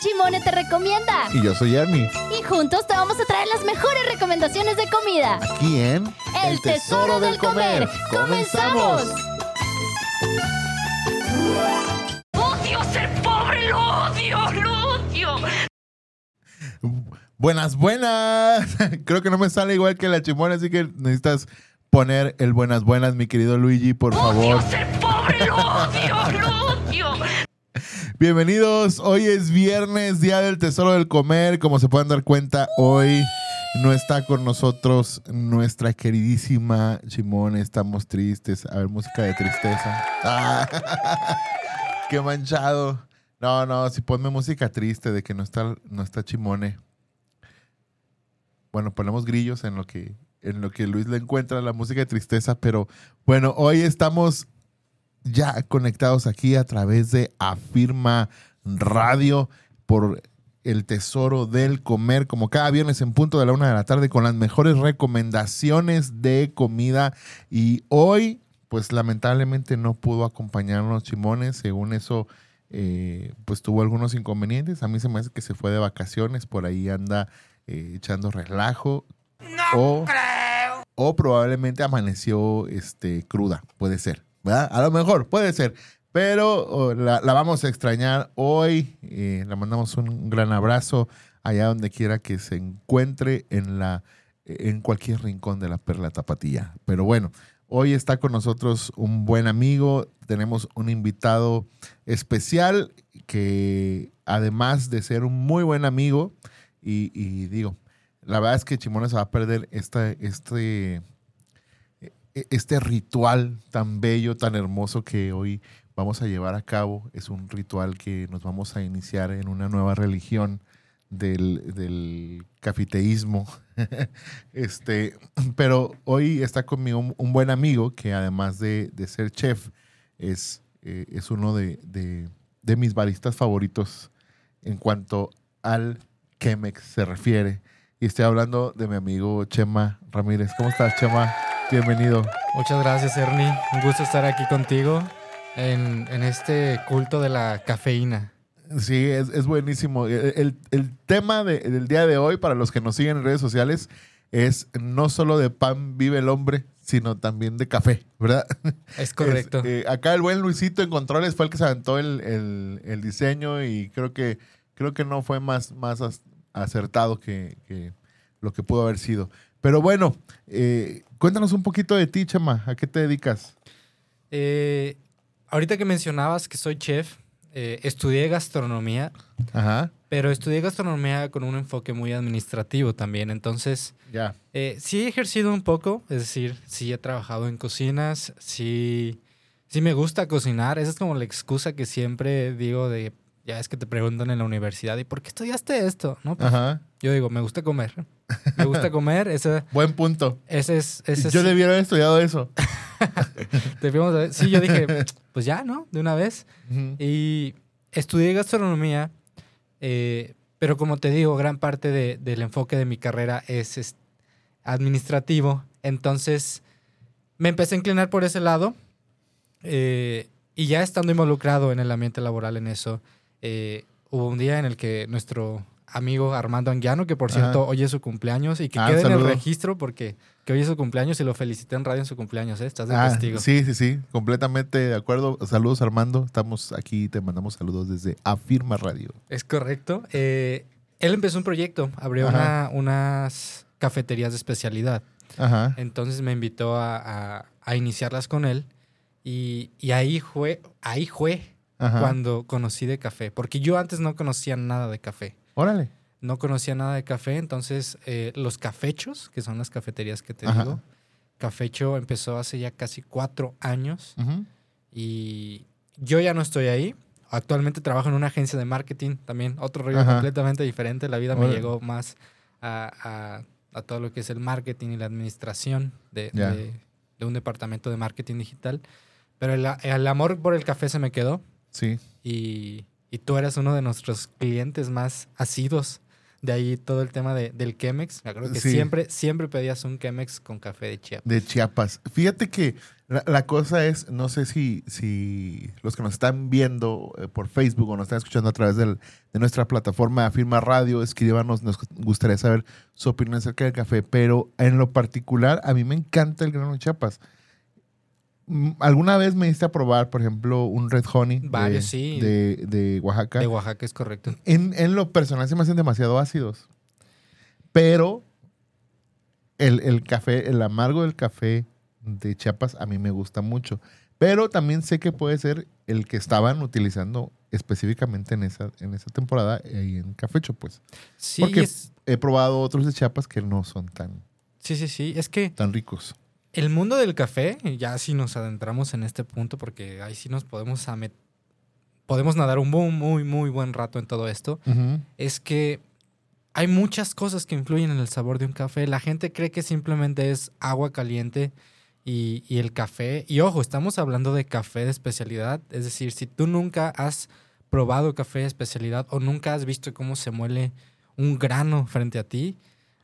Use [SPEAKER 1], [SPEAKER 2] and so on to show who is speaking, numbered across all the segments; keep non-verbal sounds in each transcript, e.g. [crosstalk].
[SPEAKER 1] Chimone te recomienda.
[SPEAKER 2] Y yo soy Ernie.
[SPEAKER 1] Y juntos te vamos a traer las mejores recomendaciones de comida.
[SPEAKER 2] Aquí en
[SPEAKER 1] El, tesoro, del comer. ¡Comenzamos!
[SPEAKER 3] ¡Odio ser pobre! ¡Lo odio! ¡Lo odio!
[SPEAKER 2] Buenas, buenas. [laughs] Creo que no me sale igual que la chimona, así que necesitas poner el buenas, buenas, mi querido Luigi, por favor.
[SPEAKER 3] ¡Odio ser pobre! ¡Lo odio! ¡Lo odio!
[SPEAKER 2] Bienvenidos, hoy es viernes, Día del Tesoro del Comer. Como se pueden dar cuenta, hoy no está con nosotros nuestra queridísima Chimón. Estamos tristes. A ver, música de tristeza. Ah, [laughs] qué manchado. No, no, si ponme música triste de que no está, no está Chimone. Bueno, ponemos grillos en lo que en lo que Luis le encuentra la música de tristeza, pero bueno, hoy estamos ya conectados aquí a través de Afirma Radio por el tesoro del comer, como cada viernes en punto de la una de la tarde, con las mejores recomendaciones de comida. Y hoy, pues lamentablemente no pudo acompañarnos Chimones, según eso, eh, pues tuvo algunos inconvenientes. A mí se me hace que se fue de vacaciones, por ahí anda eh, echando relajo. o, o probablemente amaneció este, cruda, puede ser. A lo mejor, puede ser. Pero oh, la, vamos a extrañar hoy. le mandamos un gran abrazo allá donde quiera que se encuentre en, la, en cualquier rincón de la Perla Tapatía. Pero bueno, hoy está con nosotros un buen amigo. Tenemos un invitado especial que además de ser un muy buen amigo, y, digo, la verdad es que Chimone se va a perder este, e- este ritual tan bello, tan hermoso que hoy vamos a llevar a cabo. Es un ritual que nos vamos a iniciar en una nueva religión del, del cafeteísmo. [laughs] este, pero hoy está conmigo un, un buen amigo que además de, de ser chef, es, eh, es uno de, de- de mis baristas favoritos en cuanto al Chemex se refiere. Y estoy hablando de mi amigo Chema Ramírez. ¿Cómo estás, Chema? Bienvenido.
[SPEAKER 4] Muchas gracias, Ernie. Un gusto estar aquí contigo en, en este culto de la cafeína.
[SPEAKER 2] Sí, es, es buenísimo. El, el- el tema de- del día de hoy, para los que nos siguen en redes sociales, es no solo de pan vive el hombre, sino también de café, ¿verdad?
[SPEAKER 4] Es correcto. [laughs]
[SPEAKER 2] Es, eh, acá el buen Luisito en controles fue el que se aventó el, el- el diseño y creo que, creo que no fue más, más acertado que, que lo que pudo haber sido. Pero bueno, eh, cuéntanos un poquito de ti, Chema. ¿A qué te dedicas?
[SPEAKER 4] Eh, ahorita que mencionabas que soy chef, eh, estudié gastronomía,
[SPEAKER 2] Ajá,
[SPEAKER 4] pero estudié gastronomía con un enfoque muy administrativo también. Entonces,
[SPEAKER 2] ya.
[SPEAKER 4] eh, sí he ejercido un poco, es decir, sí he trabajado en cocinas, sí, sí me gusta cocinar. Esa es como la excusa que siempre digo de, ya es que te preguntan en la universidad, ¿y por qué estudiaste esto? ¿No? Pues,
[SPEAKER 2] Ajá.
[SPEAKER 4] Yo digo, me gusta comer. Me gusta [laughs] comer. Ese,
[SPEAKER 2] Buen punto.
[SPEAKER 4] ese es. Ese
[SPEAKER 2] Yo
[SPEAKER 4] es-
[SPEAKER 2] debiera haber estudiado eso. [laughs]
[SPEAKER 4] haber- Sí, yo dije, [laughs] pues ya, ¿no? De una vez. Y estudié gastronomía, eh, pero como te digo, gran parte de- del enfoque de mi carrera es, es administrativo. Entonces, me empecé a inclinar por ese lado. eh, y ya estando involucrado en el ambiente laboral en eso, eh, hubo un día en el que nuestro amigo Armando Anguiano, que por
[SPEAKER 2] Ajá.
[SPEAKER 4] cierto hoy es su cumpleaños y que
[SPEAKER 2] Ah,
[SPEAKER 4] quede en el registro porque que hoy es su cumpleaños y lo felicité en radio en su cumpleaños, ¿eh? Estás de
[SPEAKER 2] Ah,
[SPEAKER 4] testigo.
[SPEAKER 2] sí, sí, sí, completamente de acuerdo. Saludos Armando, estamos aquí, te mandamos saludos desde Afirma Radio.
[SPEAKER 4] Es correcto. Eh, él empezó un proyecto, abrió una- unas cafeterías de especialidad.
[SPEAKER 2] Ajá.
[SPEAKER 4] Entonces me invitó a, a- a iniciarlas con él y, y ahí fue, ahí fue
[SPEAKER 2] Ajá.
[SPEAKER 4] cuando conocí de café, porque yo antes no conocía nada de café.
[SPEAKER 2] Órale.
[SPEAKER 4] No conocía nada de café, entonces eh, los cafechos, que son las cafeterías que te
[SPEAKER 2] Ajá.
[SPEAKER 4] digo, Cafecho empezó hace ya casi cuatro años
[SPEAKER 2] Ujú.
[SPEAKER 4] y yo ya no estoy ahí. Actualmente trabajo en una agencia de marketing también, otro rollo
[SPEAKER 2] Ajá.
[SPEAKER 4] completamente diferente. La vida me
[SPEAKER 2] Órale.
[SPEAKER 4] llegó más a, a- a todo lo que es el marketing y la administración de,
[SPEAKER 2] Ya.
[SPEAKER 4] de- de un departamento de marketing digital. Pero el, el amor por el café se me quedó
[SPEAKER 2] Sí.
[SPEAKER 4] y, y tú eres uno de nuestros clientes más asidos De ahí todo el tema de- del Chemex. Me acuerdo que
[SPEAKER 2] Sí.
[SPEAKER 4] siempre, siempre pedías un Chemex con café de Chiapas.
[SPEAKER 2] De Chiapas. Fíjate que la, la cosa es, no sé si, si los que nos están viendo eh, por Facebook o nos están escuchando a través del- de nuestra plataforma Afirma Radio, escríbanos, nos gustaría saber su opinión acerca del café, pero en lo particular a mí me encanta el grano de Chiapas. ¿Alguna vez me diste a probar, por ejemplo, un Red Honey de,
[SPEAKER 4] sí.
[SPEAKER 2] de, de Oaxaca?
[SPEAKER 4] De Oaxaca es correcto.
[SPEAKER 2] En, en lo personal se me hacen demasiado ácidos. Pero el, el café, el amargo del café de Chiapas a mí me gusta mucho. Pero también sé que puede ser el que estaban utilizando específicamente en esa, en esa temporada ahí en Cafecho, pues.
[SPEAKER 4] Sí,
[SPEAKER 2] Porque
[SPEAKER 4] es-
[SPEAKER 2] he probado otros de Chiapas que no son tan,
[SPEAKER 4] sí, sí, sí. Es que
[SPEAKER 2] tan ricos.
[SPEAKER 4] El mundo del café, ya si nos adentramos en este punto, porque ahí sí nos podemos podemos nadar un muy, muy, muy buen rato en todo esto, es que hay muchas cosas que influyen en el sabor de un café. La gente cree que simplemente es agua caliente y, y el café. Y ojo, estamos hablando de café de especialidad. Es decir, si tú nunca has probado café de especialidad o nunca has visto cómo se muele un grano frente a ti,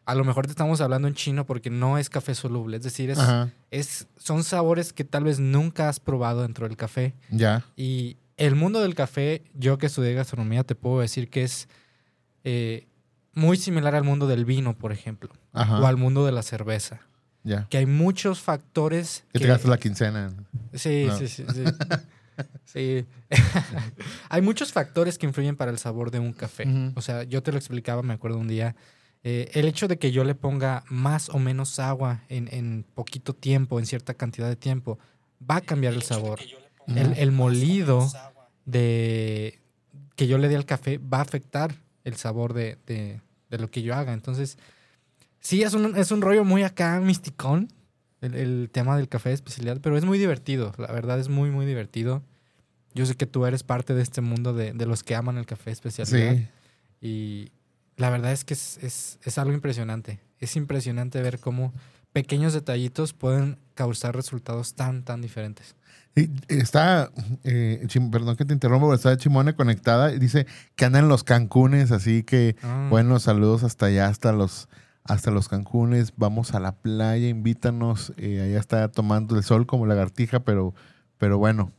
[SPEAKER 4] a lo mejor te estamos hablando en chino porque no es café soluble. Es decir, es, es, son sabores que tal vez nunca has probado dentro del café.
[SPEAKER 2] ya.
[SPEAKER 4] Y el mundo del café, yo que estudié gastronomía, te puedo decir que es eh, muy similar al mundo del vino, por ejemplo,
[SPEAKER 2] Ajá,
[SPEAKER 4] o al mundo de la cerveza.
[SPEAKER 2] ya.
[SPEAKER 4] Que hay muchos factores.
[SPEAKER 2] Que te gastas la quincena.
[SPEAKER 4] Sí,
[SPEAKER 2] No.
[SPEAKER 4] sí, sí. sí. [laughs] Sí. [laughs] hay muchos factores que influyen para el sabor de un café. O sea, yo te lo explicaba, me acuerdo un día. Eh, el hecho de que yo le ponga más o menos agua en, en poquito tiempo, en cierta cantidad de tiempo, va a cambiar el sabor. El, el molido de que yo le dé al café va a afectar el sabor de, de- de lo que yo haga. Entonces, sí, es un, es un rollo muy acá misticón, el, el tema del café de especialidad, pero es muy divertido. La verdad es muy, muy divertido. Yo sé que tú eres parte de este mundo de, de los que aman el café de especialidad.
[SPEAKER 2] Sí.
[SPEAKER 4] Y la verdad es que es, es- es algo impresionante. Es impresionante ver cómo pequeños detallitos pueden causar resultados tan, tan diferentes.
[SPEAKER 2] Y Está, eh, perdón que te interrumpa, pero está Chimone conectada y dice que anda en los Cancunes, así que
[SPEAKER 4] Ah.
[SPEAKER 2] bueno, saludos hasta allá, hasta los, hasta los Cancunes, vamos a la playa, invítanos, eh, allá está tomando el sol como lagartija, pero, pero bueno,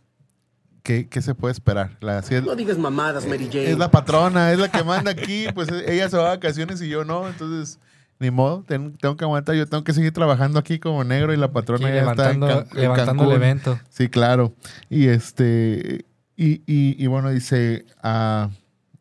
[SPEAKER 2] ¿qué, qué se puede esperar? La, si es,
[SPEAKER 5] No digas mamadas, Mary Jane.
[SPEAKER 2] es la patrona, es la que manda aquí, pues ella se va a vacaciones y yo no, entonces... Ni modo, ten- tengo que aguantar, yo tengo que seguir trabajando aquí como negro y la patrona
[SPEAKER 4] Aquí
[SPEAKER 2] ya está en,
[SPEAKER 4] levantando,
[SPEAKER 2] Can- en
[SPEAKER 4] levantando el evento.
[SPEAKER 2] Sí, claro. Y este, y, y, y bueno, dice, ah,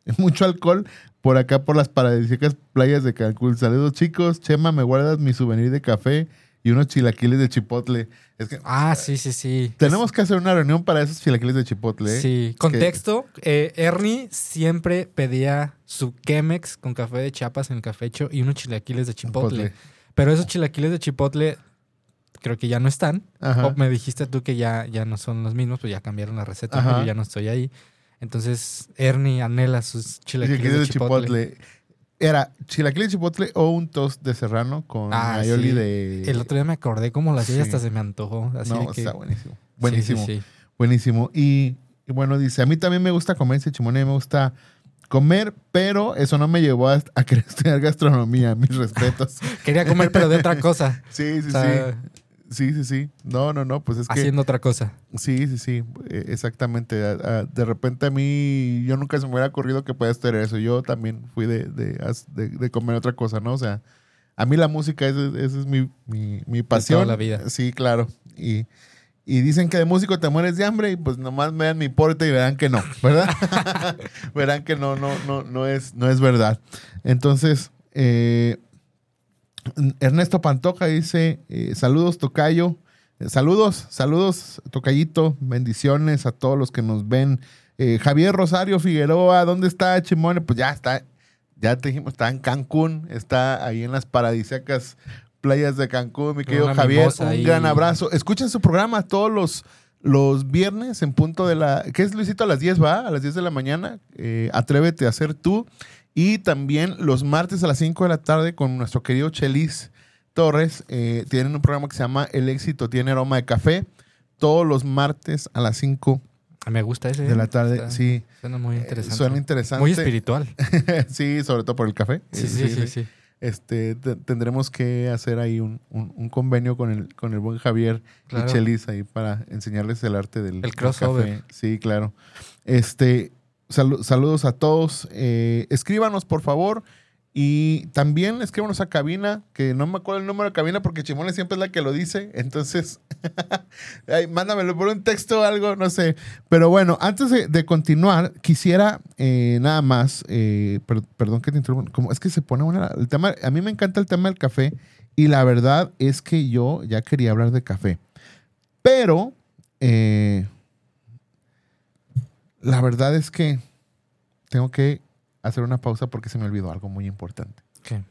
[SPEAKER 2] [laughs] mucho alcohol por acá por las paradisíacas playas de Cancún. Saludos chicos, Chema, me guardas mi souvenir de café y unos chilaquiles de chipotle. Es que
[SPEAKER 4] Ah, sí, sí, sí.
[SPEAKER 2] tenemos que hacer una reunión para esos chilaquiles de chipotle. ¿eh?
[SPEAKER 4] Sí, contexto. eh, Ernie siempre pedía su Chemex con café de Chiapas en el cafecho y unos chilaquiles de chipotle.
[SPEAKER 2] Chipotle.
[SPEAKER 4] Pero esos chilaquiles de chipotle creo que ya no están.
[SPEAKER 2] Ajá.
[SPEAKER 4] O me dijiste tú que ya, ya no son los mismos, pues ya cambiaron la receta,
[SPEAKER 2] Ajá.
[SPEAKER 4] yo ya no estoy ahí. Entonces Ernie anhela sus chilaquiles,
[SPEAKER 2] Chilaquiles
[SPEAKER 4] de chipotle.
[SPEAKER 2] Era chilaquiles de chipotle o un toast de serrano con
[SPEAKER 4] Ah,
[SPEAKER 2] aioli
[SPEAKER 4] sí.
[SPEAKER 2] de...
[SPEAKER 4] El otro día me acordé cómo lo hacía y
[SPEAKER 2] Sí.
[SPEAKER 4] hasta se me antojó. Así
[SPEAKER 2] no,
[SPEAKER 4] de que...
[SPEAKER 2] está buenísimo.
[SPEAKER 4] Sí, sí,
[SPEAKER 2] Buenísimo.
[SPEAKER 4] sí.
[SPEAKER 2] Buenísimo. Y, y bueno, dice, a mí también me gusta comer, dice Chimone, me gusta comer, pero eso no me llevó a, a [laughs] querer estudiar gastronomía, mis respetos. [laughs]
[SPEAKER 4] Quería comer, pero de otra cosa. [laughs]
[SPEAKER 2] Sí, sí,
[SPEAKER 4] O sea,
[SPEAKER 2] sí. Sí, sí, sí. No, no, no, pues es que...
[SPEAKER 4] haciendo otra cosa.
[SPEAKER 2] Sí, sí, sí, eh, exactamente. De repente a mí, yo nunca se me hubiera ocurrido que puedas tener eso. Yo también fui de, de, de- de comer otra cosa, ¿no? O sea, a mí la música, esa, esa es mi, mi, mi pasión.
[SPEAKER 4] la vida.
[SPEAKER 2] Sí, claro. Y, y dicen que de músico te mueres de hambre y pues nomás vean mi porte y verán que no, ¿verdad? [laughs] verán que no, no, no, no es, no es verdad. Entonces, eh, Ernesto Pantoja dice, eh, saludos Tocayo, Eh, saludos, saludos Tocayito, bendiciones a todos los que nos ven. Eh, Javier Rosario Figueroa, ¿dónde está Chimone? Pues ya está, ya te dijimos, está en Cancún, está ahí en las paradisíacas playas de Cancún, mi querido Javier, un
[SPEAKER 4] ahí.
[SPEAKER 2] gran abrazo. Escuchen su programa todos los, los viernes en punto de la... ¿Qué es Luisito? A las 10 va, a las 10 de la mañana. Atrévete a ser tú. Y también los martes a las 5 de la tarde con nuestro querido Chelis Torres. eh, tienen un programa que se llama El éxito tiene aroma de café. Todos los martes a las 5
[SPEAKER 4] Me gusta ese.
[SPEAKER 2] de la
[SPEAKER 4] ¿eh?
[SPEAKER 2] tarde.
[SPEAKER 4] Está-
[SPEAKER 2] Sí,
[SPEAKER 4] Suena muy
[SPEAKER 2] Eh,
[SPEAKER 4] interesante.
[SPEAKER 2] suena interesante.
[SPEAKER 4] Muy espiritual. [laughs]
[SPEAKER 2] sí, sobre todo por el café.
[SPEAKER 4] Sí, sí, sí. sí.
[SPEAKER 2] Este, te- tendremos que hacer ahí un, un- un convenio con el, con el buen Javier
[SPEAKER 4] Claro.
[SPEAKER 2] y Chelis ahí para enseñarles el arte del, del
[SPEAKER 4] crossover.
[SPEAKER 2] café. Sí, claro. Este, salu- saludos a todos. Eh, escríbanos, por favor. Y también escríbanos a cabina, que no me acuerdo el número de cabina porque Chimone siempre es la que lo dice. Entonces, [laughs] ay, mándamelo por un texto o algo, no sé. Pero bueno, antes de, continuar, quisiera eh, nada más, eh, per- perdón que te interrumpa, es que se pone una, el tema, a mí me encanta el tema del café y la verdad es que yo ya quería hablar de café. Pero, eh, la verdad es que tengo que hacer una pausa porque se me olvidó algo muy importante.
[SPEAKER 4] ¿Qué?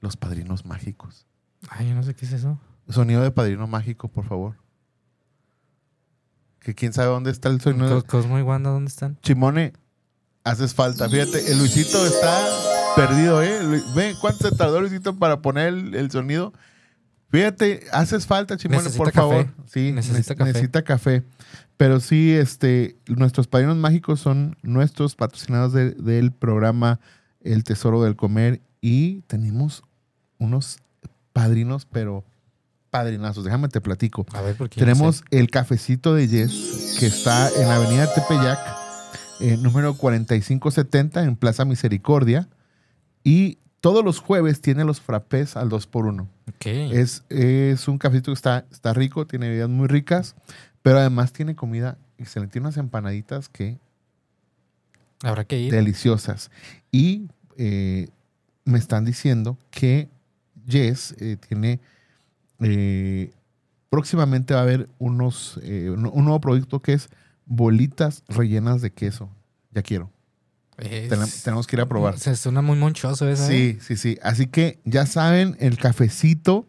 [SPEAKER 2] Los padrinos mágicos.
[SPEAKER 4] Ay, yo no sé qué es eso.
[SPEAKER 2] Sonido de padrino mágico, por favor. Que quién sabe dónde está el sonido.
[SPEAKER 4] Co- Cosmo y Wanda, ¿dónde están?
[SPEAKER 2] Chimone, haces falta. Fíjate, el Luisito está perdido, ¿eh? Ve cuánto se tardó Luisito para poner el, el sonido. Fíjate, haces falta, Chimone, por
[SPEAKER 4] café.
[SPEAKER 2] favor. Sí,
[SPEAKER 4] Necesita
[SPEAKER 2] ne-
[SPEAKER 4] café.
[SPEAKER 2] necesita café. Pero sí, este, nuestros padrinos mágicos son nuestros patrocinados de- del programa El Tesoro del Comer y tenemos unos padrinos, pero padrinazos. Déjame te platico.
[SPEAKER 4] A ver, ¿por qué?
[SPEAKER 2] Tenemos el cafecito de Yes, que está en la avenida Tepeyac, eh, número 4570, en Plaza Misericordia. Y todos los jueves tiene los frappés al 2x1.
[SPEAKER 4] Ok.
[SPEAKER 2] Es, es un cafecito que está, está rico, tiene bebidas muy ricas, pero además tiene comida excelente. Tiene unas empanaditas que
[SPEAKER 4] Habrá que ir.
[SPEAKER 2] deliciosas. Y eh, me están diciendo que Yes eh, tiene. eh, próximamente va a haber unos, eh, un, un nuevo producto que es bolitas rellenas de queso. Ya quiero.
[SPEAKER 4] Es-
[SPEAKER 2] tenemos que ir a probar.
[SPEAKER 4] Se suena muy monchoso esa. ¿eh?
[SPEAKER 2] Sí, sí, sí. Así que ya saben, el cafecito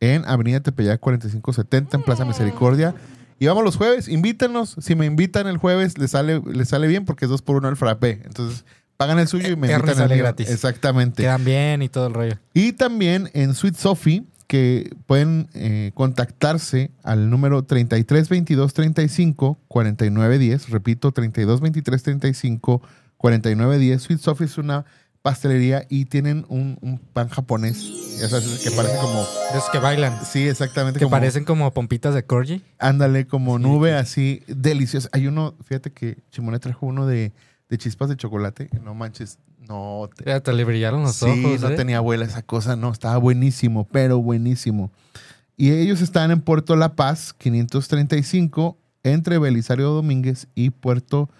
[SPEAKER 2] en Avenida Tepeyac 4570 en Plaza Misericordia. Y vamos los jueves, invítenos. Si me invitan el jueves, les sale, les sale bien porque es dos por uno el frappé. Entonces, pagan el suyo y me
[SPEAKER 4] Ernie
[SPEAKER 2] invitan el
[SPEAKER 4] sale
[SPEAKER 2] mío.
[SPEAKER 4] gratis.
[SPEAKER 2] Exactamente.
[SPEAKER 4] Quedan bien y todo el rollo.
[SPEAKER 2] Y también en Sweet Sophie, que pueden eh, contactarse al número 33 22 35 49 10. Repito, 32 23 35 49 10. Sweet Sophie es una pastelería y tienen un, un pan japonés. Ya sabes, que parece como.
[SPEAKER 4] Esos que bailan.
[SPEAKER 2] Sí, exactamente.
[SPEAKER 4] Que
[SPEAKER 2] como-
[SPEAKER 4] parecen como pompitas de corgi.
[SPEAKER 2] Ándale, como
[SPEAKER 4] Sí,
[SPEAKER 2] nube así, deliciosa. Hay uno, fíjate que Chimone trajo uno de, de chispas de chocolate. No manches, no te,
[SPEAKER 4] Hasta le brillaron los
[SPEAKER 2] sí,
[SPEAKER 4] ojos.
[SPEAKER 2] no
[SPEAKER 4] ¿eh?
[SPEAKER 2] tenía abuela esa cosa, no, estaba buenísimo, pero buenísimo. Y ellos están en Puerto La Paz, 535, entre Belisario Domínguez y Puerto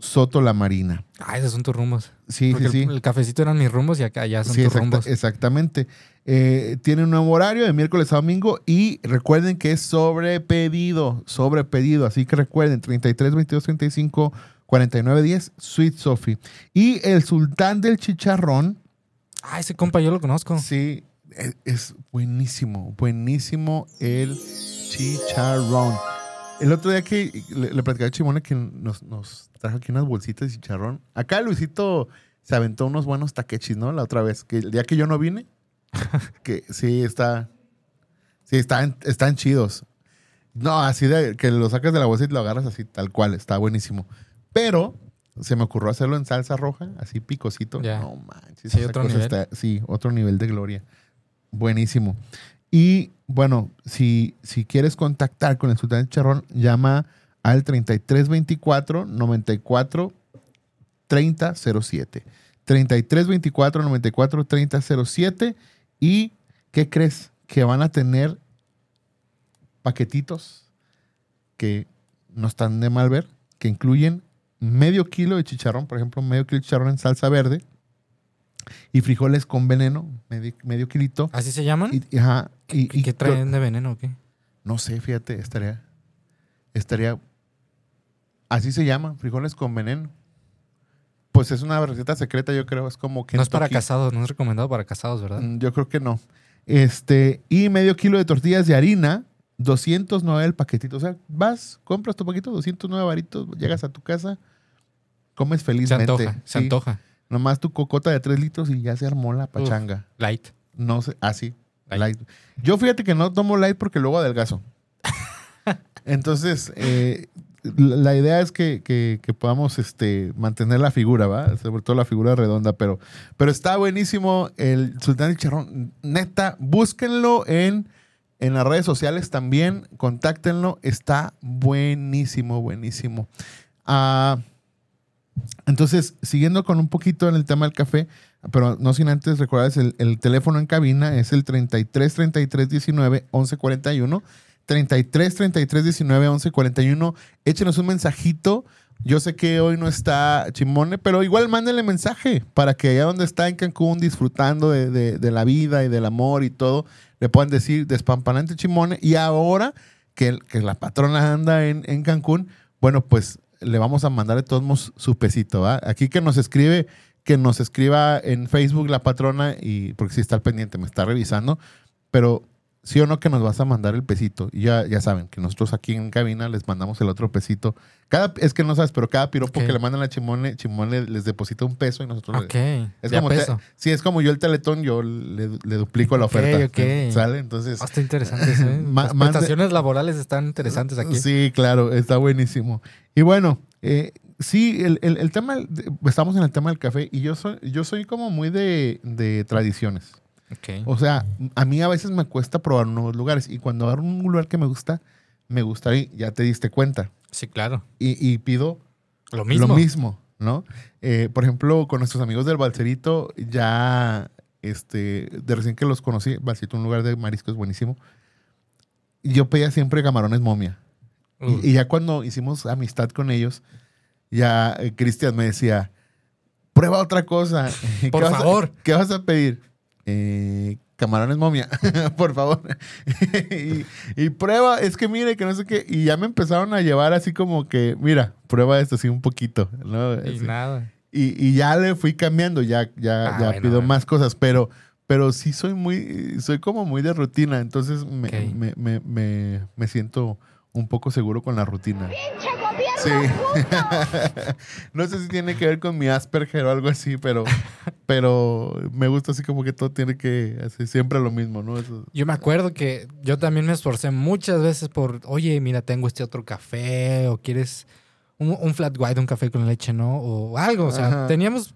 [SPEAKER 2] Soto La Marina.
[SPEAKER 4] Ah, esos son tus rumbos.
[SPEAKER 2] Sí,
[SPEAKER 4] Porque
[SPEAKER 2] sí, sí.
[SPEAKER 4] el cafecito eran mis rumbos y acá ya son
[SPEAKER 2] Sí,
[SPEAKER 4] tus
[SPEAKER 2] exacta-
[SPEAKER 4] rumbos.
[SPEAKER 2] exactamente. Eh, tiene un nuevo horario de miércoles a domingo y recuerden que es sobre pedido, sobre pedido. Así que recuerden, 33 22 35 49 10, Sweet Sophie. Y el sultán del chicharrón,
[SPEAKER 4] Ah, ese compa yo lo conozco.
[SPEAKER 2] Sí, es, es buenísimo, buenísimo el chicharrón. El otro día que le, le platicaba a Chimone que nos, nos trajo aquí unas bolsitas de chicharrón. Acá Luisito se aventó unos buenos taquechis, ¿no? La otra vez, que el día que yo no vine, [laughs] que sí, está, sí, están, están chidos. No, así de que lo sacas de la bolsa y lo agarras así, tal cual, está buenísimo. Pero se me ocurrió hacerlo en salsa roja, así picosito.
[SPEAKER 4] Ya.
[SPEAKER 2] No manches.
[SPEAKER 4] Sí, otro nivel.
[SPEAKER 2] está- sí, otro nivel de gloria. Buenísimo. Y bueno, si, si quieres contactar con el Sultán Charrón, llama al 3324 94 3007. 3324 94 3007. ¿Y qué crees? Que van a tener paquetitos que no están de mal ver, que incluyen medio kilo de chicharrón, por ejemplo, medio kilo de chicharrón en salsa verde y frijoles con veneno, medio, medio kilito.
[SPEAKER 4] ¿Así se llaman?
[SPEAKER 2] Y, y- ajá, y-
[SPEAKER 4] ¿Y
[SPEAKER 2] y-
[SPEAKER 4] qué traen de veneno o qué?
[SPEAKER 2] No sé, fíjate, estaría. Estaría. Así se llama, frijoles con veneno. Pues es una receta secreta, yo creo. Es como que.
[SPEAKER 4] No es para casados, no es recomendado para casados, ¿verdad?
[SPEAKER 2] Mm, Yo creo que no. Este, y medio kilo de tortillas de harina, 209 el paquetito. O sea, vas, compras tu paquetito, 209 varitos, llegas a tu casa, comes
[SPEAKER 4] se
[SPEAKER 2] felizmente.
[SPEAKER 4] antoja, se antoja.
[SPEAKER 2] Nomás tu cocota de 3 litros y ya se armó la pachanga.
[SPEAKER 4] Light.
[SPEAKER 2] No sé, así.
[SPEAKER 4] Light.
[SPEAKER 2] light. Yo fíjate que no tomo light porque luego adelgazo. [laughs] Entonces, eh, la idea es que, que- que podamos este, mantener la figura, ¿va? Sobre todo la figura redonda, pero, pero está buenísimo el Sultán del Charrón. Neta, búsquenlo en, en las redes sociales también, contáctenlo. Está buenísimo, buenísimo. Ah, entonces, siguiendo con un poquito en el tema del café, pero no sin antes recordarles el, el teléfono en cabina es el 33 33 19 11 41. 33 33 19 11 41. Échenos un mensajito. Yo sé que hoy no está Chimone, pero igual mándenle mensaje para que allá donde está en Cancún disfrutando de, la vida y del amor y todo, le puedan decir despampanante Chimone. Y ahora que, que la patrona anda en Cancún, bueno, pues le vamos a mandar de todos modos su pesito. ¿va? Aquí que nos escribe, que nos escriba en Facebook la patrona, y porque si está al pendiente, me está revisando, pero sí o no que nos vas a mandar el pesito. Y ya, ya saben que nosotros aquí en cabina les mandamos el otro pesito. Cada, es que no sabes, pero cada piropo que le mandan a Chimone, Chimone les deposita un peso y nosotros le-
[SPEAKER 4] Ok.
[SPEAKER 2] es
[SPEAKER 4] de
[SPEAKER 2] como te-
[SPEAKER 4] peso.
[SPEAKER 2] sí, es como yo el teletón, yo le, le duplico la oferta.
[SPEAKER 4] ok.
[SPEAKER 2] ¿Sale? Entonces,
[SPEAKER 4] Ah, está interesante eso, ¿eh? [laughs] Las prestaciones laborales están interesantes aquí.
[SPEAKER 2] Sí, claro, está buenísimo. Y bueno, eh, sí, el, el- el tema, estamos en el tema del café y yo soy, yo soy como muy de, de tradiciones.
[SPEAKER 4] Ok.
[SPEAKER 2] O sea, a mí a veces me cuesta probar nuevos lugares y cuando agarro un lugar que me gusta, me gusta y ya te diste cuenta.
[SPEAKER 4] Sí, claro.
[SPEAKER 2] Y, y pido
[SPEAKER 4] Lo mismo.
[SPEAKER 2] lo mismo, ¿no? Eh, por ejemplo, con nuestros amigos del Balcerito, ya, este, de recién que los conocí, Balcerito, un lugar de mariscos buenísimo, yo pedía siempre camarones momia.
[SPEAKER 4] Uh,
[SPEAKER 2] Y, y ya cuando hicimos amistad con ellos, ya eh, Cristian me decía, prueba otra cosa. [laughs] ¿Qué
[SPEAKER 4] Por
[SPEAKER 2] vas a-
[SPEAKER 4] favor.
[SPEAKER 2] ¿Qué vas a pedir? "Eh, camarones momia, [laughs] por favor. y, y prueba, es que mire, que no sé qué. Y ya me empezaron a llevar así como que, mira, prueba esto así un poquito. ¿no?
[SPEAKER 4] y
[SPEAKER 2] Así.
[SPEAKER 4] nada.
[SPEAKER 2] Y, y ya le fui cambiando, ya, ya,
[SPEAKER 4] Ah,
[SPEAKER 2] ya
[SPEAKER 4] bueno,
[SPEAKER 2] pido
[SPEAKER 4] bueno.
[SPEAKER 2] más cosas, pero, pero sí soy muy, soy como muy de rutina, entonces me, me, me, me, me siento un poco seguro con la rutina. Sí. [laughs] no sé si tiene que ver con mi Asperger o algo así, pero, pero me gusta así como que todo tiene que hacer siempre lo mismo, ¿no? Eso-
[SPEAKER 4] Yo me acuerdo que yo también me esforcé muchas veces por, oye, mira, tengo este otro café, o quieres un, un flat white, un café con leche, ¿no? O algo. O sea,
[SPEAKER 2] Ajá.
[SPEAKER 4] teníamos.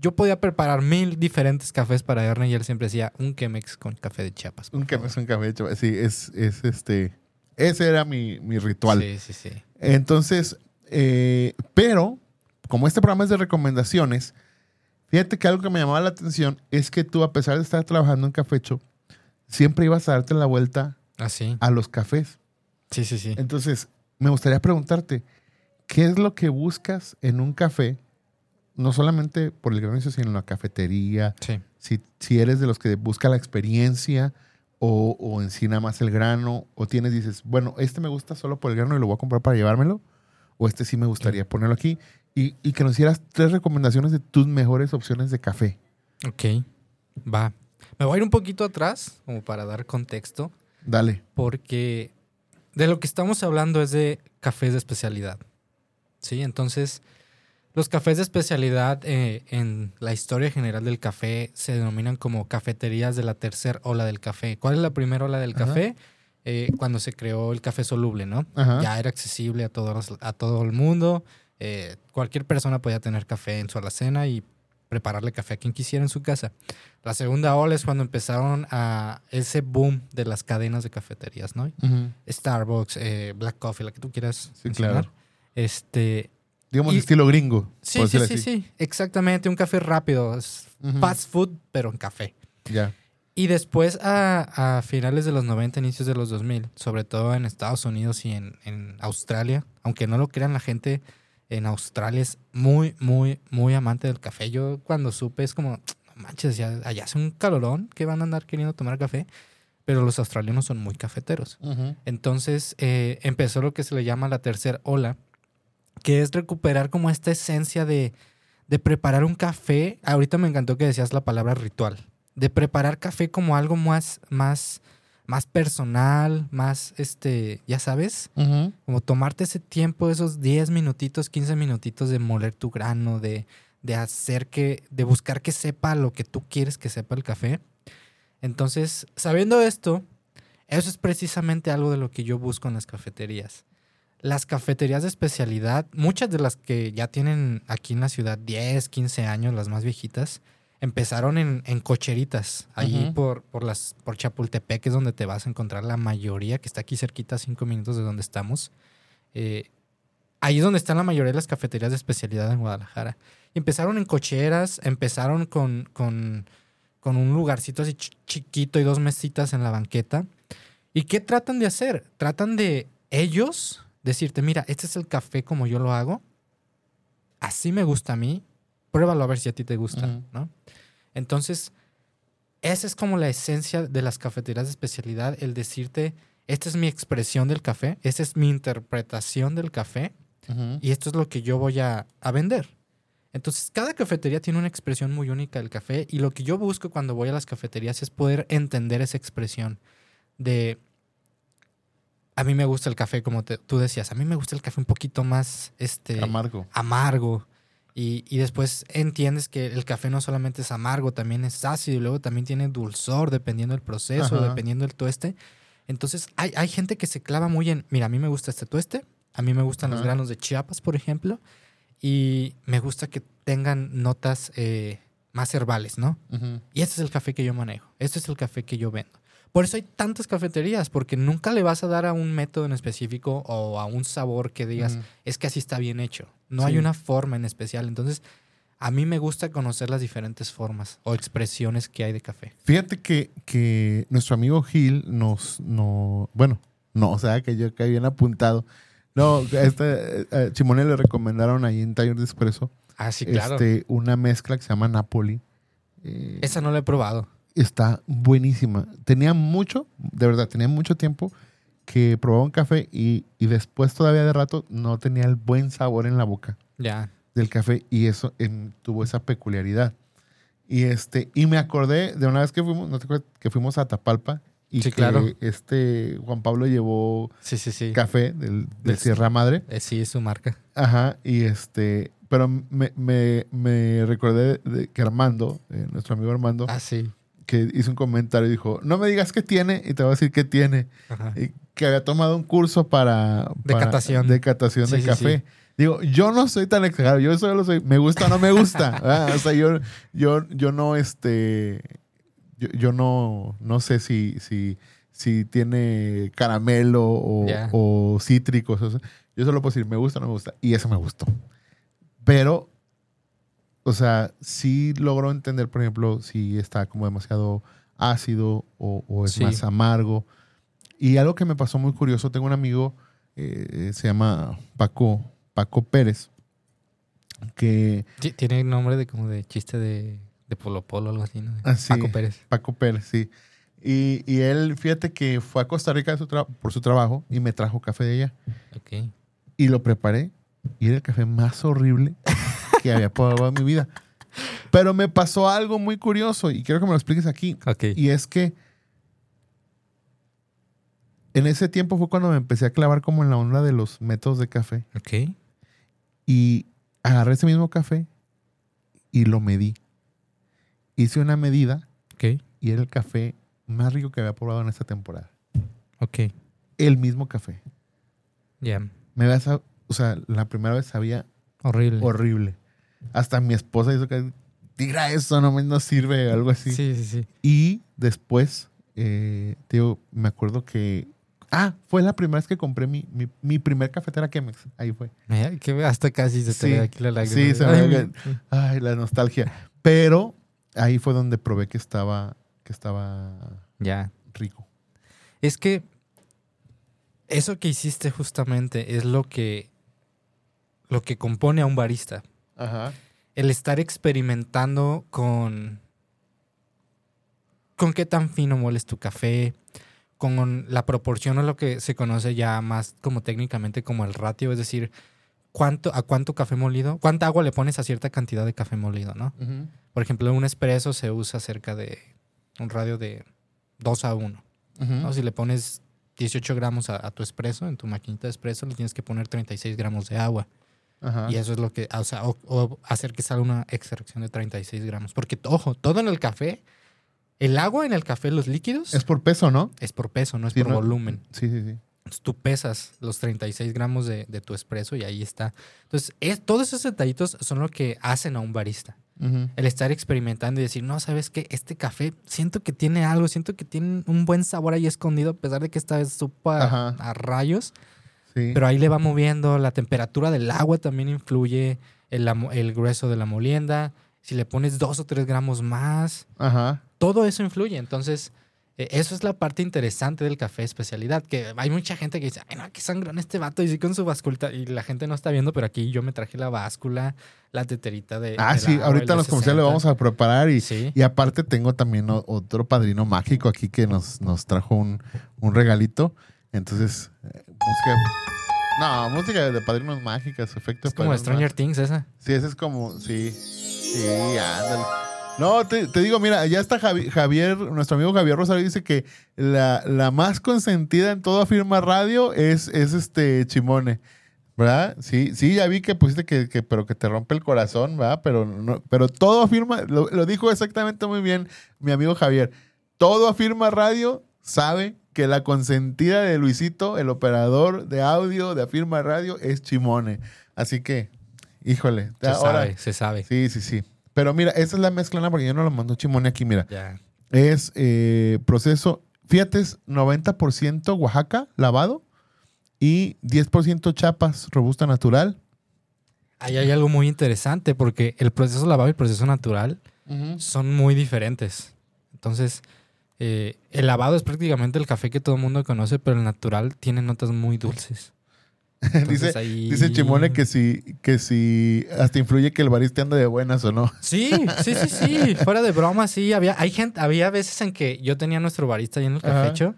[SPEAKER 4] Yo podía preparar mil diferentes cafés para Erne y él siempre decía un Chemex con café de Chiapas.
[SPEAKER 2] un café
[SPEAKER 4] favor".
[SPEAKER 2] es un café hecho. Sí, es, es este. Ese era mi, mi ritual.
[SPEAKER 4] Sí, sí, sí.
[SPEAKER 2] Entonces, eh, pero como este programa es de recomendaciones, fíjate que algo que me llamaba la atención es que tú, a pesar de estar trabajando en Cafecho, siempre ibas a darte la vuelta
[SPEAKER 4] Así.
[SPEAKER 2] a los cafés.
[SPEAKER 4] Sí, sí, sí.
[SPEAKER 2] Entonces, me gustaría preguntarte, ¿qué es lo que buscas en un café? No solamente por el grano, sino en la cafetería,
[SPEAKER 4] Sí.
[SPEAKER 2] si, si eres de los que busca la experiencia o, o en sí nada más el grano, o tienes, dices, bueno, este me gusta solo por el grano y lo voy a comprar para llevármelo, o este sí me gustaría ponerlo aquí, y, y que nos hicieras tres recomendaciones de tus mejores opciones de café.
[SPEAKER 4] Ok. Va. Me voy a ir un poquito atrás, como para dar contexto,
[SPEAKER 2] Dale.
[SPEAKER 4] porque de lo que estamos hablando es de cafés de especialidad. Sí, entonces los cafés de especialidad eh, en la historia general del café se denominan como cafeterías de la tercera ola del café. ¿Cuál es la primera ola del café? Eh, cuando se creó el café soluble, ¿no?
[SPEAKER 2] Ajá.
[SPEAKER 4] Ya era accesible a, todos, a todo el mundo. eh, cualquier persona podía tener café en su alacena y prepararle café a quien quisiera en su casa. La segunda ola es cuando empezaron a ese boom de las cadenas de cafeterías, ¿no? Starbucks, eh, Black Coffee, la que tú quieras
[SPEAKER 2] Sí,
[SPEAKER 4] mencionar.
[SPEAKER 2] claro.
[SPEAKER 4] Este,
[SPEAKER 2] Digamos
[SPEAKER 4] Y-
[SPEAKER 2] estilo gringo.
[SPEAKER 4] sí, sí, sí, sí, exactamente, un café rápido, es
[SPEAKER 2] Ujú.
[SPEAKER 4] fast food, pero en café.
[SPEAKER 2] Ya.
[SPEAKER 4] Y después a, a finales de los 90, inicios de los 2000, sobre todo en Estados Unidos y en, en Australia, aunque no lo crean la gente en Australia es muy, muy, muy amante del café. Yo cuando supe es como, no manches, ya, allá hace un calorón que van a andar queriendo tomar café, pero los australianos son muy cafeteros.
[SPEAKER 2] Ujú.
[SPEAKER 4] Entonces eh, empezó lo que se le llama la tercera ola, que es recuperar como esta esencia de, de preparar un café. Ahorita me encantó que decías la palabra ritual, de preparar café como algo más, más, más personal, más, este, ya sabes, como tomarte ese tiempo, esos 10 minutitos, 15 minutitos de moler tu grano, de, de hacer que, de buscar que sepa lo que tú quieres que sepa el café. Entonces, sabiendo esto, eso es precisamente algo de lo que yo busco en las cafeterías. Las cafeterías de especialidad, muchas de las que ya tienen aquí en la ciudad 10, 15 años, las más viejitas, empezaron en, en cocheritas,
[SPEAKER 2] Ujú.
[SPEAKER 4] por, por, las, por Chapultepec, que es donde te vas a encontrar la mayoría, que está aquí cerquita, cinco minutos de donde estamos. Eh, ahí es donde están la mayoría de las cafeterías de especialidad en Guadalajara. Y empezaron en cocheras, empezaron con, con, con un lugarcito así ch- chiquito y dos mesitas en la banqueta. ¿Y qué tratan de hacer? Tratan de ellos decirte, mira, este es el café como yo lo hago. Así me gusta a mí. Pruébalo a ver si a ti te gusta. ¿no? Entonces, esa es como la esencia de las cafeterías de especialidad, el decirte, esta es mi expresión del café, esta es mi interpretación del café y esto es lo que yo voy a, a vender. Entonces, cada cafetería tiene una expresión muy única del café y lo que yo busco cuando voy a las cafeterías es poder entender esa expresión de... A mí me gusta el café, como te- tú decías, a mí me gusta el café un poquito más este,
[SPEAKER 2] Amargo.
[SPEAKER 4] amargo. Y, y después entiendes que el café no solamente es amargo, también es ácido y luego también tiene dulzor dependiendo del proceso,
[SPEAKER 2] Ajá.
[SPEAKER 4] dependiendo del tueste. Entonces hay, hay gente que se clava muy en, mira, a mí me gusta este tueste, a mí me gustan los granos de Chiapas, por ejemplo, y me gusta que tengan notas eh, más herbales, ¿no? Y este es el café que yo manejo, este es el café que yo vendo. Por eso hay tantas cafeterías, porque nunca le vas a dar a un método en específico o a un sabor que digas, es que así está bien hecho. No hay una forma en especial. Entonces, a mí me gusta conocer las diferentes formas o expresiones que hay de café.
[SPEAKER 2] Fíjate que, que nuestro amigo Gil nos, no, bueno, no, o sea, que yo que bien apuntado. No, este, eh, Chimone le recomendaron ahí en Taller de Espresso
[SPEAKER 4] Ah, sí, claro.
[SPEAKER 2] este, una mezcla que se llama Napoli. Eh,
[SPEAKER 4] Esa no la he probado.
[SPEAKER 2] Está buenísima. Tenía mucho, de verdad, tenía mucho tiempo que probaba un café y, y después todavía de rato no tenía el buen sabor en la boca
[SPEAKER 4] Ya.
[SPEAKER 2] del café y eso en- tuvo esa peculiaridad. Y este y me acordé de una vez que fuimos, ¿no te acuerdas? que fuimos a Tapalpa y
[SPEAKER 4] Sí,
[SPEAKER 2] que
[SPEAKER 4] claro.
[SPEAKER 2] este Juan Pablo llevó
[SPEAKER 4] Sí, sí, sí.
[SPEAKER 2] café del, del Sierra Madre.
[SPEAKER 4] Eh, sí, es su marca.
[SPEAKER 2] Ajá, y este, pero me, me, me recordé de que Armando, eh, nuestro amigo Armando,
[SPEAKER 4] Ah, sí.
[SPEAKER 2] Que hizo un comentario y dijo, no me digas qué tiene y te voy a decir qué tiene.
[SPEAKER 4] Ajá.
[SPEAKER 2] Y que había tomado un curso para...
[SPEAKER 4] De
[SPEAKER 2] para-
[SPEAKER 4] catación.
[SPEAKER 2] De catación
[SPEAKER 4] Sí,
[SPEAKER 2] de
[SPEAKER 4] sí,
[SPEAKER 2] café. Digo, yo no soy tan exagerado, yo solo soy, me gusta o no me gusta. [laughs] O sea, yo, yo, yo no, este, yo, yo no, no sé si, si, si tiene caramelo o,
[SPEAKER 4] Ya.
[SPEAKER 2] o cítricos. o sea, yo solo puedo decir, me gusta o no me gusta. Y eso me gustó. Pero, o sea, sí logro entender, por ejemplo, si está como demasiado ácido o, o es
[SPEAKER 4] Sí.
[SPEAKER 2] más amargo. Y algo que me pasó muy curioso, tengo un amigo, eh, se llama Paco, Paco Pérez, que
[SPEAKER 4] Sí, Tiene nombre de como de chiste de, de Polo Polo algo así, ¿no?
[SPEAKER 2] Ah, sí.
[SPEAKER 4] Paco Pérez.
[SPEAKER 2] Paco Pérez, sí. Y, y él, fíjate que fue a Costa Rica su por su trabajo y me trajo café de allá.
[SPEAKER 4] Ok.
[SPEAKER 2] Y lo preparé y era el café más horrible que había probado en mi vida. Pero me pasó algo muy curioso y quiero que me lo expliques aquí.
[SPEAKER 4] Ok.
[SPEAKER 2] Y es que en ese tiempo fue cuando me empecé a clavar como en la onda de los métodos de café.
[SPEAKER 4] Ok.
[SPEAKER 2] Y agarré ese mismo café y lo medí. Hice una medida
[SPEAKER 4] Ok.
[SPEAKER 2] y era el café más rico que había probado en esta temporada.
[SPEAKER 4] Ok.
[SPEAKER 2] El mismo café.
[SPEAKER 4] Ya.
[SPEAKER 2] Me sab- o sea, la primera vez sabía
[SPEAKER 4] Horrible.
[SPEAKER 2] horrible. Hasta mi esposa hizo que tira eso, no me no sirve, algo así.
[SPEAKER 4] Sí, sí, sí.
[SPEAKER 2] Y después, eh, digo, me acuerdo que. Ah, fue la primera vez que compré mi, mi, mi primer cafetera Chemex. Ahí fue.
[SPEAKER 4] Que hasta casi se te
[SPEAKER 2] Sí.
[SPEAKER 4] ve aquí la lágrima.
[SPEAKER 2] Sí, se me
[SPEAKER 4] Ay,
[SPEAKER 2] la nostalgia. Pero ahí fue donde probé que estaba, que estaba
[SPEAKER 4] Ya.
[SPEAKER 2] rico.
[SPEAKER 4] Es que eso que hiciste justamente es lo que lo que compone a un barista.
[SPEAKER 2] Ajá.
[SPEAKER 4] El estar experimentando con con qué tan fino mueles tu café, con la proporción o lo que se conoce ya más como técnicamente como el ratio, es decir, cuánto a cuánto café molido, cuánta agua le pones a cierta cantidad de café molido, ¿no? Por ejemplo, un espresso se usa cerca de un radio de 2 a 1. ¿no? Si le pones 18 gramos a, a tu espresso, en tu maquinita de espresso, le tienes que poner 36 gramos de agua.
[SPEAKER 2] Ajá.
[SPEAKER 4] Y eso es lo que, o sea, o, o hacer que salga una extracción de 36 gramos. Porque, ojo, todo en el café, el agua en el café, los líquidos,
[SPEAKER 2] Es
[SPEAKER 4] es,
[SPEAKER 2] por peso, ¿no?
[SPEAKER 4] por peso, no es
[SPEAKER 2] Sí,
[SPEAKER 4] por
[SPEAKER 2] no-
[SPEAKER 4] volumen.
[SPEAKER 2] Sí, sí, sí.
[SPEAKER 4] Entonces, tú pesas los 36 gramos de, de tu espresso y ahí está. Entonces, es, todos esos detallitos son lo que hacen a un barista.
[SPEAKER 2] Ujú.
[SPEAKER 4] El estar experimentando y decir, no, ¿sabes qué? Este café siento que tiene algo, siento que tiene un buen sabor ahí escondido, a pesar de que esta vez supa
[SPEAKER 2] Ajá.
[SPEAKER 4] a rayos.
[SPEAKER 2] Sí.
[SPEAKER 4] Pero ahí le va moviendo, la temperatura del agua también influye, el, el grueso de la molienda, si le pones dos o tres gramos más,
[SPEAKER 2] Ajá.
[SPEAKER 4] todo eso influye. Entonces, eh, eso es la parte interesante del café especialidad, que hay mucha gente que dice, ay, no, qué sangrón este vato, y sí con su báscula, y la gente no está viendo, pero aquí yo me traje la báscula, la teterita de...
[SPEAKER 2] Ah, sí, ahorita los comerciales lo
[SPEAKER 4] D60.
[SPEAKER 2] vamos a preparar y,
[SPEAKER 4] Sí.
[SPEAKER 2] y aparte tengo también otro padrino mágico aquí que nos, nos trajo un, un regalito. Entonces, eh, música. No, música de padrinos mágicas, efectos
[SPEAKER 4] Es como Stranger Things esa.
[SPEAKER 2] Sí, ese es como, sí. Sí, ándale. No, te, te digo, mira, ya está Javi- Javier, nuestro amigo Javier Rosario dice que la, la más consentida en toda firma radio es, es este Chimone. ¿Verdad? Sí, sí, ya vi que pusiste que, que- pero que te rompe el corazón, ¿verdad? Pero no, pero todo afirma, lo, lo dijo exactamente muy bien mi amigo Javier. Todo afirma radio sabe que la consentida de Luisito, el operador de audio de Afirma Radio, es Chimone. Así que, híjole.
[SPEAKER 4] Se
[SPEAKER 2] ahora-
[SPEAKER 4] sabe, se sabe.
[SPEAKER 2] Sí, sí, sí. Pero mira, esa es la mezcla, porque yo no lo mando Chimone aquí, mira.
[SPEAKER 4] Ya.
[SPEAKER 2] Es eh, proceso, fíjate, es 90% Oaxaca, lavado, y 10% Chapas, robusta natural.
[SPEAKER 4] Ahí hay algo muy interesante porque el proceso lavado y el proceso natural son muy diferentes. Entonces, eh, el lavado es prácticamente el café que todo el mundo conoce, pero el natural tiene notas muy dulces. [laughs] Entonces,
[SPEAKER 2] dice,
[SPEAKER 4] ahí-
[SPEAKER 2] dice Chimone que si, que si hasta influye que el barista anda de buenas o no.
[SPEAKER 4] Sí, sí, sí, sí. [laughs] Fuera de broma, sí. Había, hay gente, había veces en que yo tenía nuestro barista ahí en el
[SPEAKER 2] Ajá.
[SPEAKER 4] cafecho,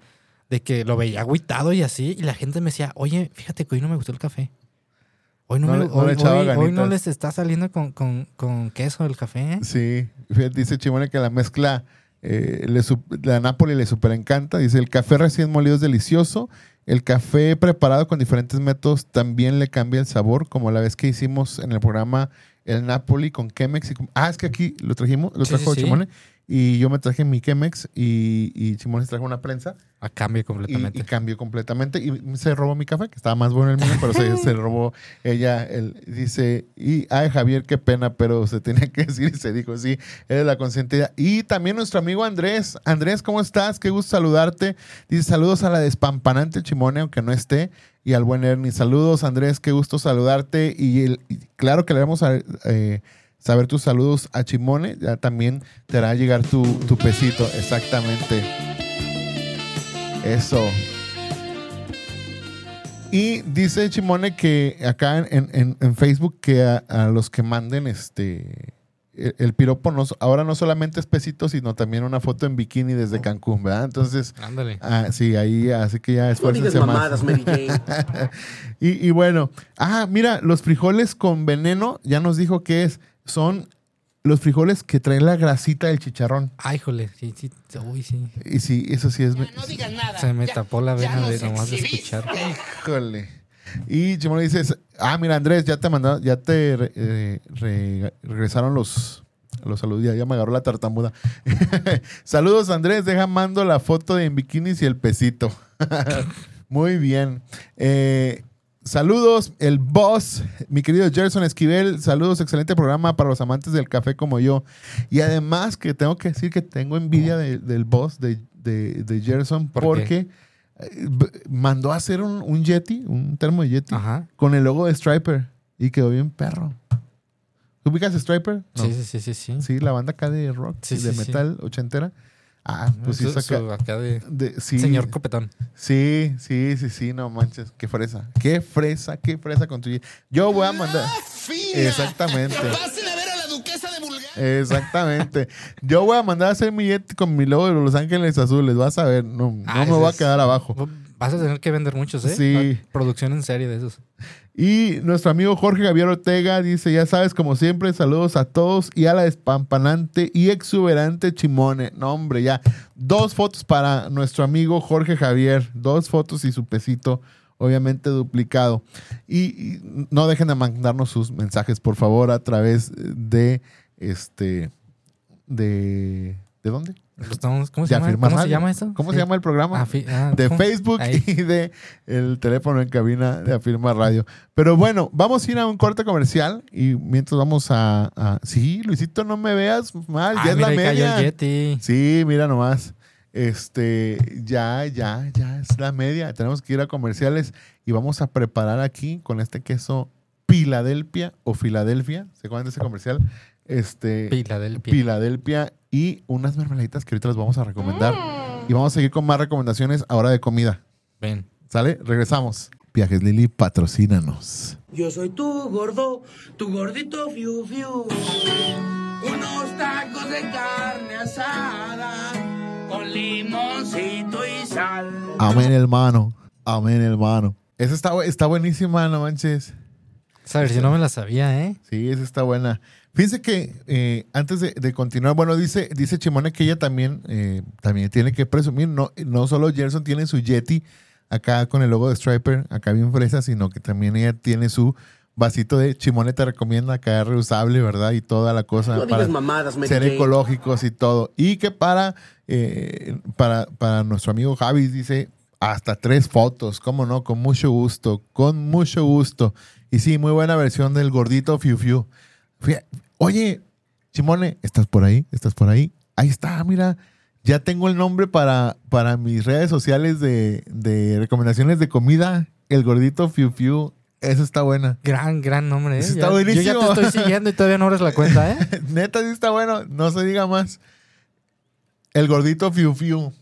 [SPEAKER 4] de que lo veía agüitado y así, y la gente me decía, oye, fíjate que hoy no me gustó el café. Hoy no,
[SPEAKER 2] No
[SPEAKER 4] me-
[SPEAKER 2] no
[SPEAKER 4] hoy- hoy- no
[SPEAKER 2] ganitas".
[SPEAKER 4] les está saliendo con, con- con queso el café.
[SPEAKER 2] Sí, fíjate, dice Chimone que la mezcla, eh, le la Napoli le super encanta. Dice, el café recién molido es delicioso. El café preparado con diferentes métodos también le cambia el sabor, como la vez que hicimos en el programa el Napoli con Chemex. y con- ah, es que aquí lo trajimos, lo trajo
[SPEAKER 4] sí, sí.
[SPEAKER 2] Chimone. Y yo me traje mi Chemex y, y Chimone se trajo una prensa
[SPEAKER 4] A cambio
[SPEAKER 2] y,
[SPEAKER 4] completamente.
[SPEAKER 2] y cambió completamente. Y se robó mi café, que estaba más bueno el mío, pero se, se [laughs] robó ella. El, dice, y ay Javier, qué pena, pero se tenía que [laughs] decir y se dijo, sí, eres la consentida. Y también nuestro amigo Andrés. Andrés, ¿cómo estás? Qué gusto saludarte. Dice, saludos a la despampanante Chimone, aunque no esté. Y al buen Ernie. Saludos, Andrés, qué gusto saludarte. Y, el- y claro que le vamos a eh, saber tus saludos a Chimone. Ya también te hará llegar tu, tu pesito, exactamente. Eso. Y dice Chimone que acá en, en- en Facebook que a, a los que manden este el, el piropo no, ahora no solamente es pesito, sino también una foto en bikini desde Cancún, ¿verdad? Entonces,
[SPEAKER 4] Ándale.
[SPEAKER 2] ah, sí, ahí así que ya
[SPEAKER 5] No
[SPEAKER 2] esfuércense más.
[SPEAKER 5] mamadas, Mary Jane. [laughs]
[SPEAKER 2] Y, y bueno, ah, mira, los frijoles con veneno, ya nos dijo que es, son los frijoles que traen la grasita del chicharrón.
[SPEAKER 4] Ay, jole. Sí, sí. Uy, sí.
[SPEAKER 2] Y sí, eso sí es...
[SPEAKER 4] Se me tapó la vena de nomás de escuchar.
[SPEAKER 2] Híjole. Y Chimone dice, ah, mira Andrés, ya te mandaron, ya te re- eh, re- regresaron los, los saludos, ya, ya me agarró la tartamuda. [laughs] Saludos Andrés, deja mando la foto de en bikinis y el pesito. [laughs] Muy bien. Eh, saludos, el boss, mi querido Gerson Esquivel. Saludos, excelente programa para los amantes del café como yo. Y además que tengo que decir que tengo envidia de- del boss de, de, de Gerson porque eh, mandó a hacer un, un Yeti, un termo de Yeti,
[SPEAKER 4] Ajá.
[SPEAKER 2] con el logo de Striper y quedó bien perro. ¿Ubicas Striper? No.
[SPEAKER 4] Sí, sí, sí, sí, sí.
[SPEAKER 2] Sí, la banda acá de rock
[SPEAKER 4] Sí,
[SPEAKER 2] de
[SPEAKER 4] sí.
[SPEAKER 2] metal ochentera. Ah, pues hizo acá.
[SPEAKER 4] su acá de
[SPEAKER 2] de- sí,
[SPEAKER 4] señor copetón.
[SPEAKER 2] Sí, sí, sí, sí, no manches. Qué fresa. Qué fresa, qué fresa con tu. Yo voy a mandar. Exactamente.
[SPEAKER 6] Pasen a ver a la duquesa de Bulgaria.
[SPEAKER 2] Exactamente. Yo voy a mandar a hacer mi Yeti con mi logo de Los Ángeles Azules. Vas a ver. No, no
[SPEAKER 4] Ah,
[SPEAKER 2] me voy a quedar abajo.
[SPEAKER 4] Vas a tener que vender muchos, ¿eh?
[SPEAKER 2] Sí.
[SPEAKER 4] Producción en serie de esos.
[SPEAKER 2] Y nuestro amigo Jorge Javier Ortega dice, ya sabes, como siempre, saludos a todos y a la despampanante y exuberante Chimone. No, hombre, ya. Dos fotos para nuestro amigo Jorge Javier. Dos fotos y su pesito, obviamente duplicado. Y, y no dejen de mandarnos sus mensajes, por favor, a través de este... ¿De, ¿de dónde?
[SPEAKER 4] Estamos- ¿Cómo, se llama? ¿Cómo se
[SPEAKER 2] Radio.
[SPEAKER 4] llama eso?
[SPEAKER 2] ¿Cómo
[SPEAKER 4] Sí.
[SPEAKER 2] se llama el programa?
[SPEAKER 4] Afi- ah,
[SPEAKER 2] de. Facebook
[SPEAKER 4] Ahí.
[SPEAKER 2] y de el teléfono en cabina de Afirma Radio. Pero bueno, vamos a ir a un corte comercial y mientras vamos a... a- sí, Luisito, no me veas mal,
[SPEAKER 4] Ah,
[SPEAKER 2] ya es la media.
[SPEAKER 4] Yeti.
[SPEAKER 2] Sí, mira nomás. Este, ya, ya, ya es la media. Tenemos que ir a comerciales y vamos a preparar aquí con este queso Filadelfia o Filadelfia. ¿Se acuerdan de ese comercial? Este,
[SPEAKER 4] Filadelfia.
[SPEAKER 2] Filadelfia y unas mermeladitas que ahorita les vamos a recomendar. Y vamos a seguir con más recomendaciones ahora de comida.
[SPEAKER 4] Ven.
[SPEAKER 2] ¿Sale? Regresamos. Viajes Lili, patrocínanos.
[SPEAKER 5] Yo soy tu gordo, tu gordito fiu fiu. Unos tacos de carne asada con limoncito y sal.
[SPEAKER 2] Amén, hermano. Amén, hermano. Esa está, está buenísima, no manches.
[SPEAKER 4] A ver, si no me la sabía, ¿eh?
[SPEAKER 2] Sí, esa está buena. Fíjense que eh, antes de, de continuar, bueno, dice, dice Chimone que ella también, eh, también tiene que presumir, no, no solo Gerson tiene su Yeti acá con el logo de Striper, acá bien fresa, sino que también ella tiene su vasito de Chimone te recomienda acá reusable, ¿verdad? Y toda la cosa
[SPEAKER 5] No
[SPEAKER 2] para
[SPEAKER 5] mamadas,
[SPEAKER 2] ser
[SPEAKER 5] Jane.
[SPEAKER 2] ecológicos y todo. Y que para, eh, para, para nuestro amigo Javi dice hasta tres fotos, cómo no, con mucho gusto, con mucho gusto. Y sí, muy buena versión del gordito Fiu Fiu. Oye, Simone, ¿estás por ahí? ¿Estás por ahí? Ahí está, mira. Ya tengo el nombre para, para mis redes sociales de, de recomendaciones de comida. El gordito Fiu Fiu. Esa está buena.
[SPEAKER 4] Gran, gran nombre, ¿eh?
[SPEAKER 2] Eso
[SPEAKER 4] Ya-
[SPEAKER 2] está buenísimo.
[SPEAKER 4] Yo ya te estoy siguiendo y todavía no abres la cuenta, ¿eh? [laughs]
[SPEAKER 2] Neta, sí está bueno. No se diga más. El gordito Fiu Fiu.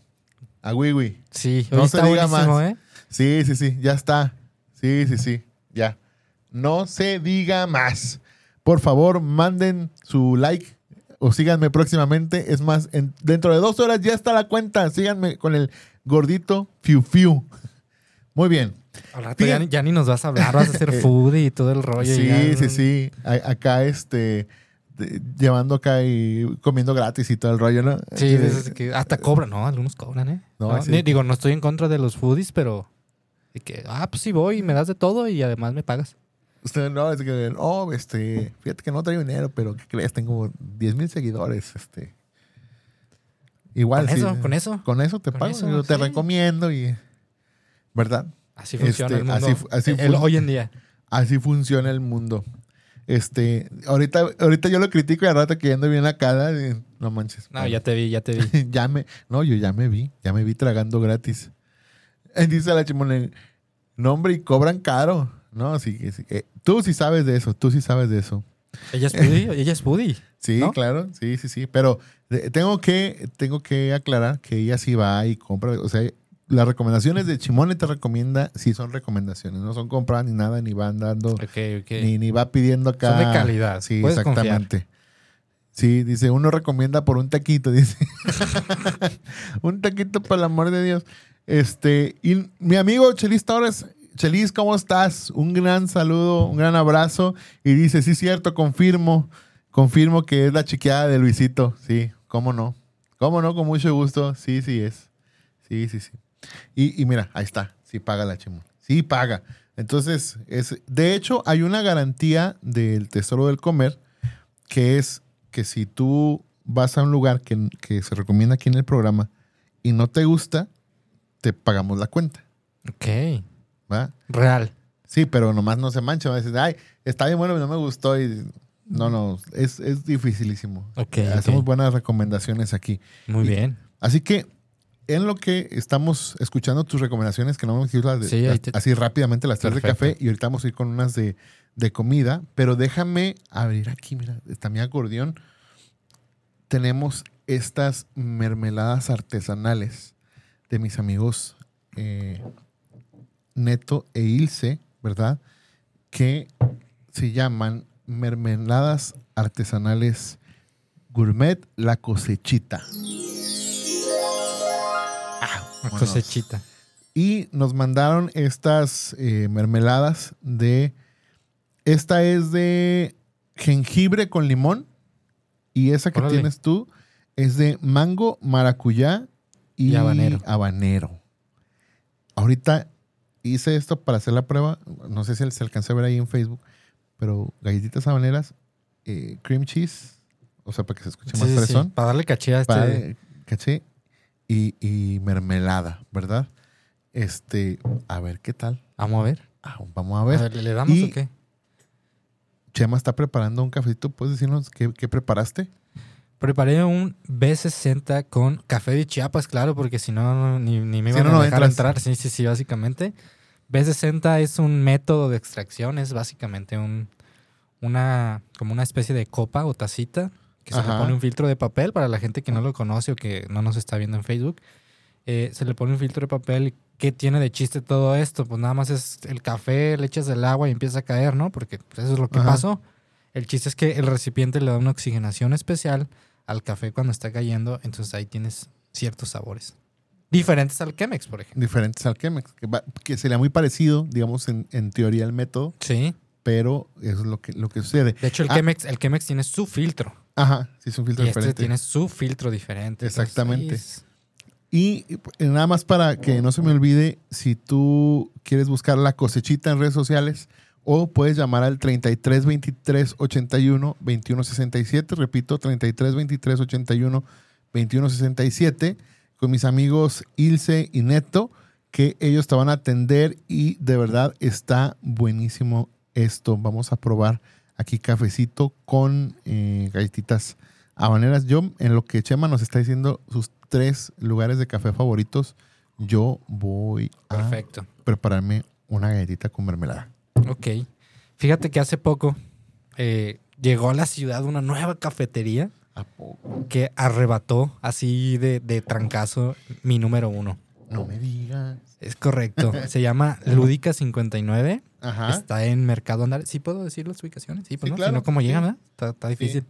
[SPEAKER 2] A Wiwi.
[SPEAKER 4] Sí,
[SPEAKER 2] No se diga más.
[SPEAKER 4] ¿eh?
[SPEAKER 2] Sí, sí, sí. Ya está. Sí, sí, sí. Ya. No se diga más. Por favor, manden su like o síganme próximamente. Es más, en- dentro de dos horas ya está la cuenta. Síganme con el gordito Fiu Fiu. [laughs] Muy bien.
[SPEAKER 4] Al rato ya, ni- ya ni nos vas a hablar, vas a hacer [laughs] foodie y todo el rollo.
[SPEAKER 2] Sí,
[SPEAKER 4] ya.
[SPEAKER 2] sí, sí. A- acá, este, de- llevando acá y comiendo gratis y todo el rollo, ¿no?
[SPEAKER 4] Sí,
[SPEAKER 2] Eh,
[SPEAKER 4] que hasta cobran, ¿no? Algunos cobran, ¿eh?
[SPEAKER 2] No,
[SPEAKER 4] No,
[SPEAKER 2] sí.
[SPEAKER 4] ni- digo, no estoy en contra de los foodies, pero que, ah, pues sí voy y me das de todo y además me pagas.
[SPEAKER 2] Usted no, es que, oh, este, fíjate que no traigo dinero, pero ¿qué crees? Tengo 10 mil seguidores, este. Igual,
[SPEAKER 4] Con
[SPEAKER 2] sí,
[SPEAKER 4] eso, con eso.
[SPEAKER 2] Con eso te
[SPEAKER 4] Con
[SPEAKER 2] pago,
[SPEAKER 4] eso,
[SPEAKER 2] yo te
[SPEAKER 4] sí.
[SPEAKER 2] recomiendo y, ¿verdad?
[SPEAKER 4] Así funciona
[SPEAKER 2] Este,
[SPEAKER 4] el mundo.
[SPEAKER 2] así así
[SPEAKER 4] el- hoy en día.
[SPEAKER 2] Así funciona el mundo. Este, ahorita, ahorita yo lo critico y al rato que ya ando bien la cara, y- no manches.
[SPEAKER 4] No, ya te vi, ya te vi. [laughs]
[SPEAKER 2] ya me, no, yo ya me vi, ya me vi tragando gratis. Eh, [laughs] Dice la chimone, no hombre, y cobran caro. No, sí, sí, eh, tú sí sabes de eso, tú sí sabes de eso.
[SPEAKER 4] Ella es foodie, [laughs] ella es foodie.
[SPEAKER 2] Sí,
[SPEAKER 4] ¿No?
[SPEAKER 2] claro, sí, sí, sí. Pero eh, tengo que, tengo que aclarar que ella sí va y compra. O sea, las recomendaciones de Chimone te recomienda, sí son recomendaciones, no son compradas ni nada, ni van dando,
[SPEAKER 4] Ok, ok.
[SPEAKER 2] ni, ni va pidiendo acá.
[SPEAKER 4] Son de calidad,
[SPEAKER 2] Sí, exactamente. Sí, dice, uno recomienda por un taquito, [laughs] dice. [laughs] un taquito, por el amor de Dios. Este, y mi amigo Chelis Torres, Chelis, ¿cómo estás? Un gran saludo, un gran abrazo. Y dice, sí, cierto, confirmo, confirmo que es la chiqueada de Luisito. Sí, cómo no. Cómo no, con mucho gusto. Sí, sí es. Sí, sí, sí. Y, mira, ahí está. Sí paga la chimón. Sí paga. Entonces, es, de hecho, hay una garantía del Tesoro del Comer que es que si tú vas a un lugar que, que se recomienda aquí en el programa y no te gusta, te pagamos la cuenta.
[SPEAKER 4] Ok.
[SPEAKER 2] ¿Va?
[SPEAKER 4] Real.
[SPEAKER 2] Sí, pero nomás no se mancha. Va a decir, ay, está bien bueno, pero no me gustó. Y, no, no, es, es dificilísimo.
[SPEAKER 4] Ok,
[SPEAKER 2] Hacemos buenas recomendaciones aquí.
[SPEAKER 4] Muy
[SPEAKER 2] Y-
[SPEAKER 4] bien.
[SPEAKER 2] Así que en lo que estamos escuchando tus recomendaciones, que no vamos a decir las de-
[SPEAKER 4] Sí,
[SPEAKER 2] las-
[SPEAKER 4] te-
[SPEAKER 2] así rápidamente las tres de café y ahorita vamos a ir con unas de, de comida, pero déjame abrir aquí, mira, está mi acordeón. Tenemos estas mermeladas artesanales de mis amigos eh, Neto e Ilse, ¿verdad? Que se llaman mermeladas artesanales gourmet La Cosechita. Ah, vámonos.
[SPEAKER 4] cosechita.
[SPEAKER 2] Y nos mandaron estas eh, mermeladas de. Esta es de jengibre con limón. Y esa que
[SPEAKER 4] Órale.
[SPEAKER 2] tienes tú es de mango, maracuyá y,
[SPEAKER 4] Y habanero.
[SPEAKER 2] habanero. Ahorita hice esto para hacer la prueba. No sé si se alcanza a ver ahí en Facebook. Pero galletitas habaneras, eh, cream cheese. O sea, para que se escuche
[SPEAKER 4] Sí,
[SPEAKER 2] más
[SPEAKER 4] sí, sí.
[SPEAKER 2] fresón.
[SPEAKER 4] Para darle caché a este.
[SPEAKER 2] Para- caché, y, y mermelada, ¿verdad? Este, a ver qué tal.
[SPEAKER 4] Vamos a ver.
[SPEAKER 2] Ah, vamos a
[SPEAKER 4] A
[SPEAKER 2] ver.
[SPEAKER 4] ver, ¿le damos
[SPEAKER 2] Y-
[SPEAKER 4] o qué?
[SPEAKER 2] Chema está preparando un cafecito. ¿Puedes decirnos qué, qué preparaste?
[SPEAKER 4] Preparé un B60 con café de Chiapas, claro, porque si no, ni, ni me
[SPEAKER 2] Si
[SPEAKER 4] iban
[SPEAKER 2] no,
[SPEAKER 4] a dejar entrar. Sí, sí, sí, básicamente. B60 es un método de extracción, es básicamente un, una, como una especie de copa o tacita que se le pone un filtro de papel para la gente que no lo conoce o que no nos está viendo en Facebook. Eh, se le pone un filtro de papel. ¿Qué tiene de chiste todo esto? Pues nada más es el café, le echas el agua y empieza a caer, ¿no? Porque pues, eso es lo que
[SPEAKER 2] Ajá.
[SPEAKER 4] pasó. El chiste es que el recipiente le da una oxigenación especial al café cuando está cayendo, entonces ahí tienes ciertos sabores. Diferentes al Chemex, por ejemplo.
[SPEAKER 2] Diferentes al Chemex, que, va- que sería muy parecido, digamos, en, en teoría el método,
[SPEAKER 4] Sí.
[SPEAKER 2] pero eso es lo que, lo que sucede.
[SPEAKER 4] De hecho, el,
[SPEAKER 2] Ah.
[SPEAKER 4] Chemex, el Chemex tiene su filtro.
[SPEAKER 2] Ajá, sí, es un filtro
[SPEAKER 4] Y este
[SPEAKER 2] diferente.
[SPEAKER 4] tiene su filtro diferente.
[SPEAKER 2] Exactamente. Y nada más para que no se me olvide, si tú quieres buscar la cosechita en redes sociales o puedes llamar al 33 23 81 21 67, repito, 33 23 81 21 67, con mis amigos Ilse y Neto, que ellos te van a atender y de verdad está buenísimo esto. Vamos a probar aquí cafecito con eh, galletitas habaneras. Yo, en lo que Chema nos está diciendo, sus tres lugares de café favoritos, yo voy a
[SPEAKER 4] Perfecto.
[SPEAKER 2] prepararme una galletita con mermelada.
[SPEAKER 4] Ok. Fíjate que hace poco eh, llegó a la ciudad una nueva cafetería
[SPEAKER 2] ¿A poco?
[SPEAKER 4] que arrebató así de, de trancazo mi número uno.
[SPEAKER 2] No me digas.
[SPEAKER 4] Es correcto. [laughs] Se llama Lúdica 59.
[SPEAKER 2] Ajá.
[SPEAKER 4] Está en Mercado Andar. ¿Sí puedo decir las ubicaciones? Sí, pues
[SPEAKER 2] Sí,
[SPEAKER 4] no.
[SPEAKER 2] claro.
[SPEAKER 4] Si no, ¿cómo
[SPEAKER 2] Sí.
[SPEAKER 4] llegan? verdad? Está, está difícil.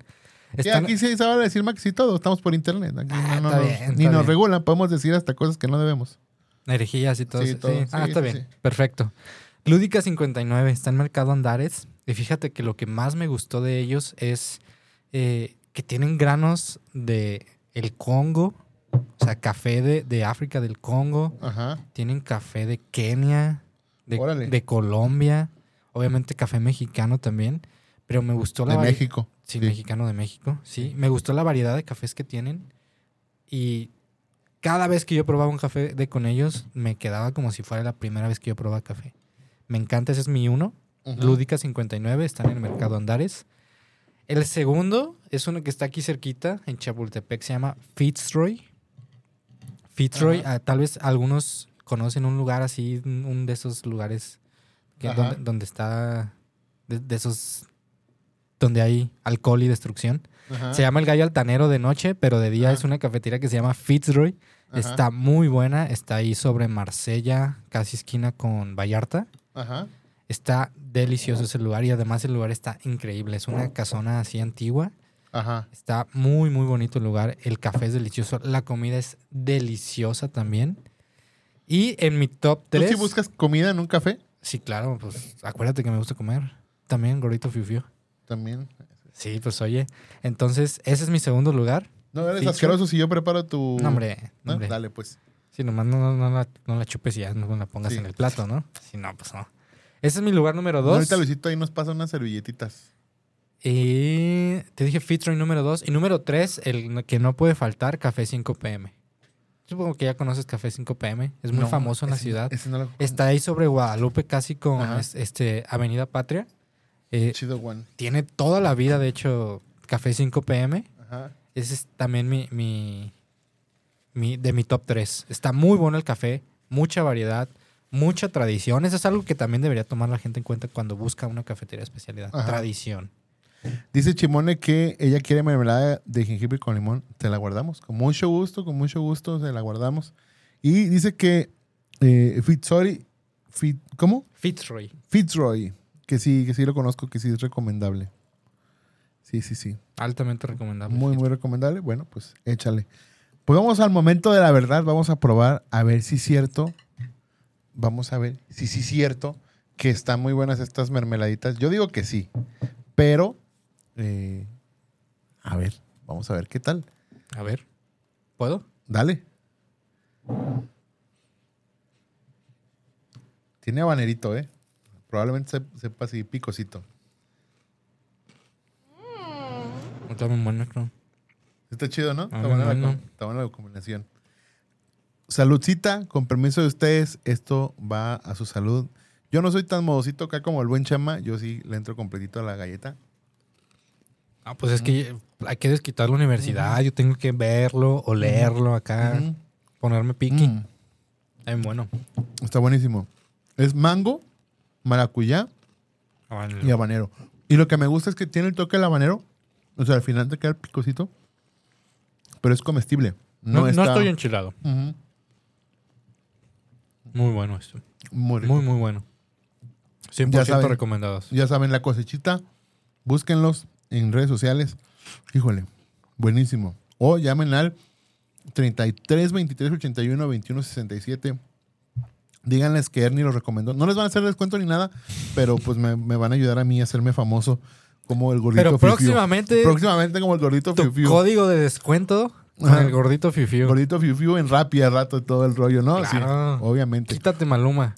[SPEAKER 2] Sí,
[SPEAKER 4] Están-
[SPEAKER 2] aquí sí sabe decir Max y todo, estamos por internet. Aquí
[SPEAKER 4] Ah,
[SPEAKER 2] no,
[SPEAKER 4] bien,
[SPEAKER 2] ni nos
[SPEAKER 4] bien.
[SPEAKER 2] regulan, podemos decir hasta cosas que no debemos.
[SPEAKER 4] Herejías y todo
[SPEAKER 2] todo.
[SPEAKER 4] Ah, está bien. Perfecto. Lúdica 59 está en Mercado Andares. Y fíjate que lo que más me gustó de ellos es eh, que tienen granos de el Congo, o sea, café de, de África del Congo.
[SPEAKER 2] Ajá.
[SPEAKER 4] Tienen café de Kenia, de, Colombia, obviamente café mexicano también. Pero me gustó la
[SPEAKER 2] De México.
[SPEAKER 4] Sí,
[SPEAKER 2] Sí.
[SPEAKER 4] mexicano de México. Sí, me gustó la variedad de cafés que tienen. Y cada vez que yo probaba un café de con ellos, me quedaba como si fuera la primera vez que yo probaba café. Me encanta, ese es mi uno.
[SPEAKER 2] Ujú.
[SPEAKER 4] Lúdica 59, está en el mercado Andares. El segundo es uno que está aquí cerquita, en Chapultepec, se llama Fitzroy. Fitzroy, ah, tal vez algunos conocen un lugar así, un de esos lugares que- donde, donde está, de, de esos, donde hay alcohol y destrucción.
[SPEAKER 2] Ajá.
[SPEAKER 4] Se llama El Gallo Altanero de noche, pero de día
[SPEAKER 2] Ajá.
[SPEAKER 4] es una cafetería que se llama Fitzroy.
[SPEAKER 2] Ajá.
[SPEAKER 4] Está muy buena, está ahí sobre Marsella, casi esquina con Vallarta.
[SPEAKER 2] Ajá.
[SPEAKER 4] Está delicioso ese lugar y además el lugar está increíble. Es una casona así antigua.
[SPEAKER 2] Ajá.
[SPEAKER 4] Está muy, muy bonito el lugar. El café es delicioso. La comida es deliciosa también. Y en mi top
[SPEAKER 2] ¿Tú
[SPEAKER 4] 3.
[SPEAKER 2] sí buscas comida en un café?
[SPEAKER 4] Sí, claro, pues acuérdate que me gusta comer. También, gordito fiu fiu.
[SPEAKER 2] También.
[SPEAKER 4] Sí, pues oye. Entonces, ese es mi segundo lugar.
[SPEAKER 2] No eres
[SPEAKER 4] Ficho.
[SPEAKER 2] asqueroso si yo preparo tu.
[SPEAKER 4] No, hombre.
[SPEAKER 2] ¿No?
[SPEAKER 4] hombre.
[SPEAKER 2] Dale, pues.
[SPEAKER 4] Sí, nomás no, no, no la, no la chupes y ya no la pongas
[SPEAKER 2] Sí.
[SPEAKER 4] en el plato, ¿no? Si no, pues no. Ese es mi lugar número
[SPEAKER 2] No,
[SPEAKER 4] dos.
[SPEAKER 2] ahorita Luisito ahí nos pasa unas servilletitas.
[SPEAKER 4] Y te dije Fitzroy número 2. Y número 3, el que no puede faltar, Café 5 PM. Supongo que ya conoces Café 5 PM. Es muy
[SPEAKER 2] No,
[SPEAKER 4] famoso en la ciudad.
[SPEAKER 2] ese no lo-
[SPEAKER 4] Está ahí sobre Guadalupe, casi con
[SPEAKER 2] Ajá.
[SPEAKER 4] este, Avenida Patria. Eh,
[SPEAKER 2] Chido one.
[SPEAKER 4] tiene toda la vida, de hecho, Café 5 PM.
[SPEAKER 2] Ajá.
[SPEAKER 4] Ese es también mi, mi, mi- de mi top 3. Está muy bueno el café, mucha variedad, mucha tradición. Eso es algo que también debería tomar la gente en cuenta cuando busca una cafetería de especialidad.
[SPEAKER 2] Ajá.
[SPEAKER 4] Tradición.
[SPEAKER 2] Dice Chimone que ella quiere mermelada de jengibre con limón. Te la guardamos. Con mucho gusto, con mucho gusto se la guardamos. Y dice que eh, Fitzroy, Fit- ¿cómo?
[SPEAKER 4] Fitzroy.
[SPEAKER 2] Fitzroy, que sí, que sí lo conozco, que sí es recomendable. Sí, sí, sí.
[SPEAKER 4] Altamente recomendable.
[SPEAKER 2] Muy, muy recomendable. Bueno, pues échale. Pues vamos al momento de la verdad. Vamos a probar a ver si es cierto. Vamos a ver si sí es cierto que están muy buenas estas mermeladitas. Yo digo que sí, pero eh, a ver, vamos a ver qué tal.
[SPEAKER 4] A ver, ¿puedo?
[SPEAKER 2] Dale. Tiene habanerito, ¿eh? Probablemente se- sepa así picosito.
[SPEAKER 4] Está muy bueno, creo.
[SPEAKER 2] Está chido, ¿no? Está buena, la, está buena la combinación. Saludcita, con permiso de ustedes, esto va a su salud. Yo no soy tan modosito acá como el buen chama, yo sí le entro completito a la galleta.
[SPEAKER 4] Ah, pues es que hay que desquitar la universidad. Yo tengo que verlo, olerlo acá, ponerme piqui. Está bien bueno.
[SPEAKER 2] está buenísimo. Es mango, maracuyá y habanero. Y lo que me gusta es que tiene el toque del habanero. O sea, al final te queda el picocito. Pero es comestible. No,
[SPEAKER 4] No, estoy enchilado. Muy bueno esto.
[SPEAKER 2] Muy.
[SPEAKER 4] Muy, muy bueno. 100%
[SPEAKER 2] Ya saben.
[SPEAKER 4] recomendados.
[SPEAKER 2] Ya saben, la cosechita. Búsquenlos en redes sociales. Híjole, buenísimo. O llamen al 33 23 81 21 67. Díganles que Ernie los recomendó. No les van a hacer descuento ni nada, pero pues me, me van a ayudar a mí a hacerme famoso como el gordito
[SPEAKER 4] Pero
[SPEAKER 2] Fiu Fiu.
[SPEAKER 4] próximamente,
[SPEAKER 2] Próximamente como el gordito
[SPEAKER 4] tu
[SPEAKER 2] Fiu
[SPEAKER 4] código de descuento con el gordito fifiu.
[SPEAKER 2] Gordito Fiu Fiu en Rappi a rato todo el rollo, ¿no? Sí,
[SPEAKER 4] Claro.
[SPEAKER 2] obviamente.
[SPEAKER 4] Quítate Maluma.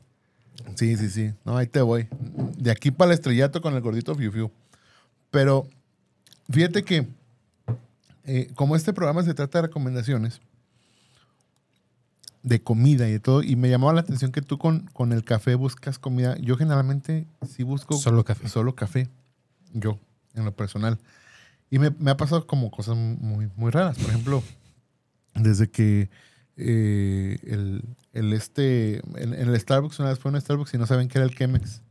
[SPEAKER 2] Sí, sí, sí. No, ahí te voy. De aquí para el estrellato con el gordito Fiu Fiu. Pero fíjate que eh, como este programa se trata de recomendaciones de comida y de todo, y me llamaba la atención que tú con, con el café buscas comida. Yo generalmente sí busco
[SPEAKER 4] Solo café.
[SPEAKER 2] solo café. Yo, en lo personal. Y me, me ha pasado como cosas muy, muy raras. Por ejemplo, desde que eh, el, el este, en, en el Starbucks, una vez fue un Starbucks y no saben qué era el Chemex.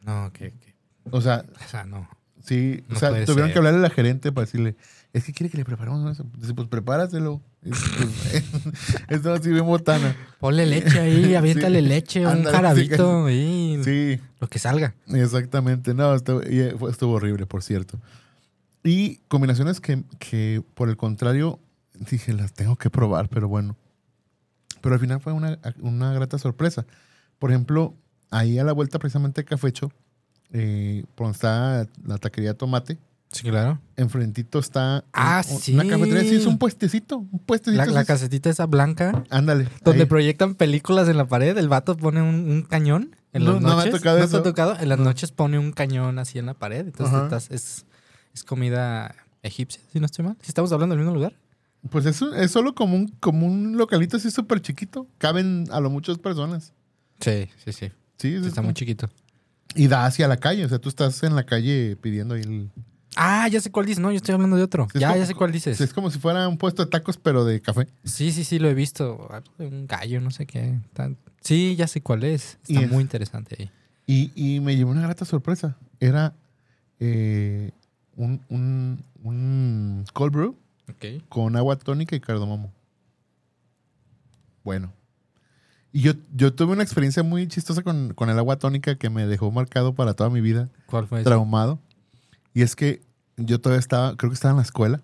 [SPEAKER 4] No, que, que-
[SPEAKER 2] O sea,
[SPEAKER 4] o sea, no.
[SPEAKER 2] sí, o sea, tuvieron
[SPEAKER 4] ser.
[SPEAKER 2] que hablarle a la gerente para decirle, es que quiere que le preparemos eso. Dice, pues prepáraselo. [laughs] Esto así bien botana.
[SPEAKER 4] Ponle leche ahí, [laughs] aviéntale
[SPEAKER 2] Sí.
[SPEAKER 4] leche, un
[SPEAKER 2] Ándale,
[SPEAKER 4] jarabito [laughs] ahí,
[SPEAKER 2] Sí,
[SPEAKER 4] lo que salga.
[SPEAKER 2] Exactamente, no, estuvo, fue- estuvo horrible, por cierto. Y combinaciones que, que, por el contrario, dije, las tengo que probar, pero bueno. Pero al final fue una, una grata sorpresa. Por ejemplo, ahí a la vuelta precisamente de Cafecho, eh, por donde está la taquería Tomate,
[SPEAKER 4] Sí, claro.
[SPEAKER 2] enfrentito está
[SPEAKER 4] Ah,
[SPEAKER 2] un-
[SPEAKER 4] sí.
[SPEAKER 2] una cafetería, sí, es un puestecito, un puestecito.
[SPEAKER 4] La, casetita esa blanca,
[SPEAKER 2] Ándale.
[SPEAKER 4] donde
[SPEAKER 2] ahí.
[SPEAKER 4] proyectan películas en la pared, el vato pone un, un cañón en
[SPEAKER 2] No,
[SPEAKER 4] las
[SPEAKER 2] no me ha
[SPEAKER 4] noches.
[SPEAKER 2] tocado
[SPEAKER 4] ¿No
[SPEAKER 2] eso.
[SPEAKER 4] te ha tocado? En las noches pone un cañón así en la pared. Entonces
[SPEAKER 2] Ajá.
[SPEAKER 4] estás- es, es comida egipcia, si no estoy mal. Si estamos hablando del mismo lugar.
[SPEAKER 2] Pues es, un- es solo como un, como un localito así súper chiquito. Caben a lo muchas personas.
[SPEAKER 4] Sí, sí, sí.
[SPEAKER 2] Sí, es
[SPEAKER 4] Está
[SPEAKER 2] como-
[SPEAKER 4] muy chiquito.
[SPEAKER 2] Y da hacia la calle. O sea, tú estás en la calle pidiendo ahí el.
[SPEAKER 4] Ah, ya sé cuál dices. No, yo estoy hablando de otro.
[SPEAKER 2] Es
[SPEAKER 4] ya,
[SPEAKER 2] como-
[SPEAKER 4] ya sé cuál dices.
[SPEAKER 2] Es como si fuera un puesto de tacos, pero de café.
[SPEAKER 4] Sí, sí, sí, lo he visto. Un gallo, no sé qué. Sí, ya sé cuál es. Está
[SPEAKER 2] es-
[SPEAKER 4] muy interesante ahí.
[SPEAKER 2] Y, y me llevó una grata sorpresa. Era eh, un, un, un cold brew
[SPEAKER 4] Ok.
[SPEAKER 2] con agua tónica y cardamomo. Bueno. Y yo, yo tuve una experiencia muy chistosa con, con el agua tónica que me dejó marcado para toda mi vida.
[SPEAKER 4] ¿Cuál fue
[SPEAKER 2] traumado. Y es que yo todavía estaba, creo que estaba en la escuela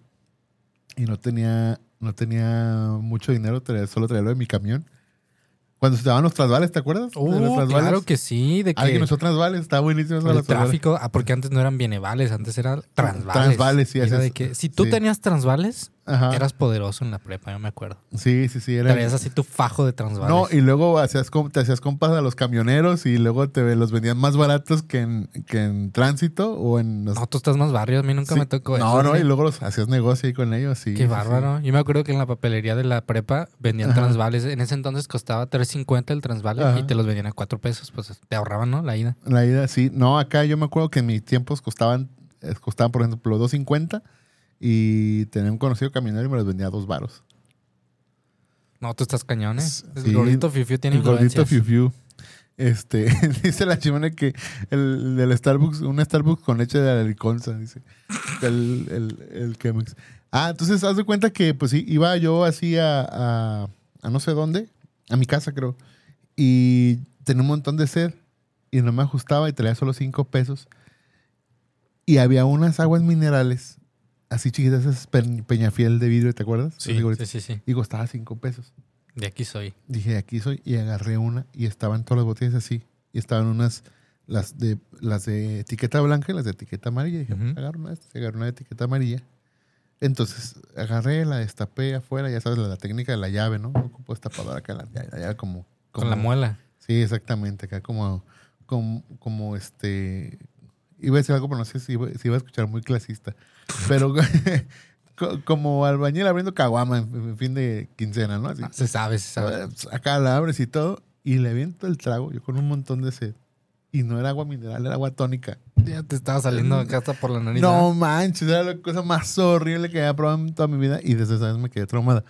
[SPEAKER 2] y no tenía, no tenía mucho dinero, solo traía lo de mi camión. Cuando se daban los trasvales, ¿te acuerdas? De los
[SPEAKER 4] Oh,
[SPEAKER 2] trasvales.
[SPEAKER 4] claro que sí, de que
[SPEAKER 2] Alguien usó trasvales, estaba buenísimo.
[SPEAKER 4] el
[SPEAKER 2] los
[SPEAKER 4] tráfico, ah, porque antes no eran bienevales, antes eran transvales.
[SPEAKER 2] Transvales, sí,
[SPEAKER 4] Era
[SPEAKER 2] así
[SPEAKER 4] de que si tú
[SPEAKER 2] Sí.
[SPEAKER 4] tenías transvales,
[SPEAKER 2] Ajá.
[SPEAKER 4] eras poderoso en la prepa, yo me acuerdo.
[SPEAKER 2] Sí, sí, sí. Era
[SPEAKER 4] Traías así tu fajo de transvales.
[SPEAKER 2] no, y luego hacías, te hacías compas a los camioneros y luego te los vendían más baratos que en, que en tránsito o en... los-
[SPEAKER 4] No, tú estás más barrio, a mí nunca
[SPEAKER 2] Sí.
[SPEAKER 4] me tocó
[SPEAKER 2] No,
[SPEAKER 4] eso.
[SPEAKER 2] no,
[SPEAKER 4] güey.
[SPEAKER 2] y luego los hacías negocio ahí con ellos. Sí,
[SPEAKER 4] Qué
[SPEAKER 2] sí.
[SPEAKER 4] bárbaro. Yo me acuerdo que en la papelería de la prepa vendían
[SPEAKER 2] Ajá.
[SPEAKER 4] transvales. En ese entonces costaba 3.50 el transvale
[SPEAKER 2] Ajá.
[SPEAKER 4] y te los vendían a 4 pesos. Pues te ahorraban, ¿no? La ida.
[SPEAKER 2] La ida, sí. No, acá yo me acuerdo que en mis tiempos costaban, eh, costaban por ejemplo, 2.50 y tenía un conocido camionero y me los vendía a dos varos.
[SPEAKER 4] No, tú estás cañón, ¿eh?
[SPEAKER 2] Sí.
[SPEAKER 4] El gordito Fifiu tiene
[SPEAKER 2] El gordito. Fiu Fiu. Este, [laughs] dice la chimone que el del Starbucks, un Starbucks con leche de la liconza, dice. El, el, el Chemex. Ah, entonces haz de cuenta que pues sí, iba yo así a, a, a no sé dónde, a mi casa creo, y tenía un montón de sed y no me ajustaba y traía solo cinco pesos. Y había unas aguas minerales, así chiquitas, esas pe- peñafiel de vidrio, ¿te acuerdas?
[SPEAKER 4] Sí, sí, sí, sí.
[SPEAKER 2] Y costaba cinco pesos.
[SPEAKER 4] De aquí soy.
[SPEAKER 2] Dije, aquí soy, y agarré una y estaban todas las botellas así. Y estaban unas, las de, las de etiqueta blanca y las de etiqueta amarilla. dije,
[SPEAKER 4] Ujú.
[SPEAKER 2] pues, agarro una de y agarré una de etiqueta amarilla. Entonces agarré, la destapé afuera, ya sabes, la, la técnica de la llave, ¿no? Ocupo destapador acá, la, ya, ya como,
[SPEAKER 4] Con la muela.
[SPEAKER 2] Sí, exactamente, acá como, como, como este. Iba a decir algo, pero no sé si iba, si iba a escuchar muy clasista. Pero [laughs] co- como albañil abriendo caguama en, fin de quincena, ¿no? Así.
[SPEAKER 4] Se sabe, se sabe.
[SPEAKER 2] Eh, pues, Acá la abres y todo, y le aviento el trago, yo con un montón de sed. Y no era agua mineral, era agua tónica.
[SPEAKER 4] Ya te estaba saliendo acá hasta por la nariz.
[SPEAKER 2] No
[SPEAKER 4] ¿verdad?
[SPEAKER 2] manches, era la cosa más horrible que había probado en toda mi vida y desde esa vez me quedé traumada.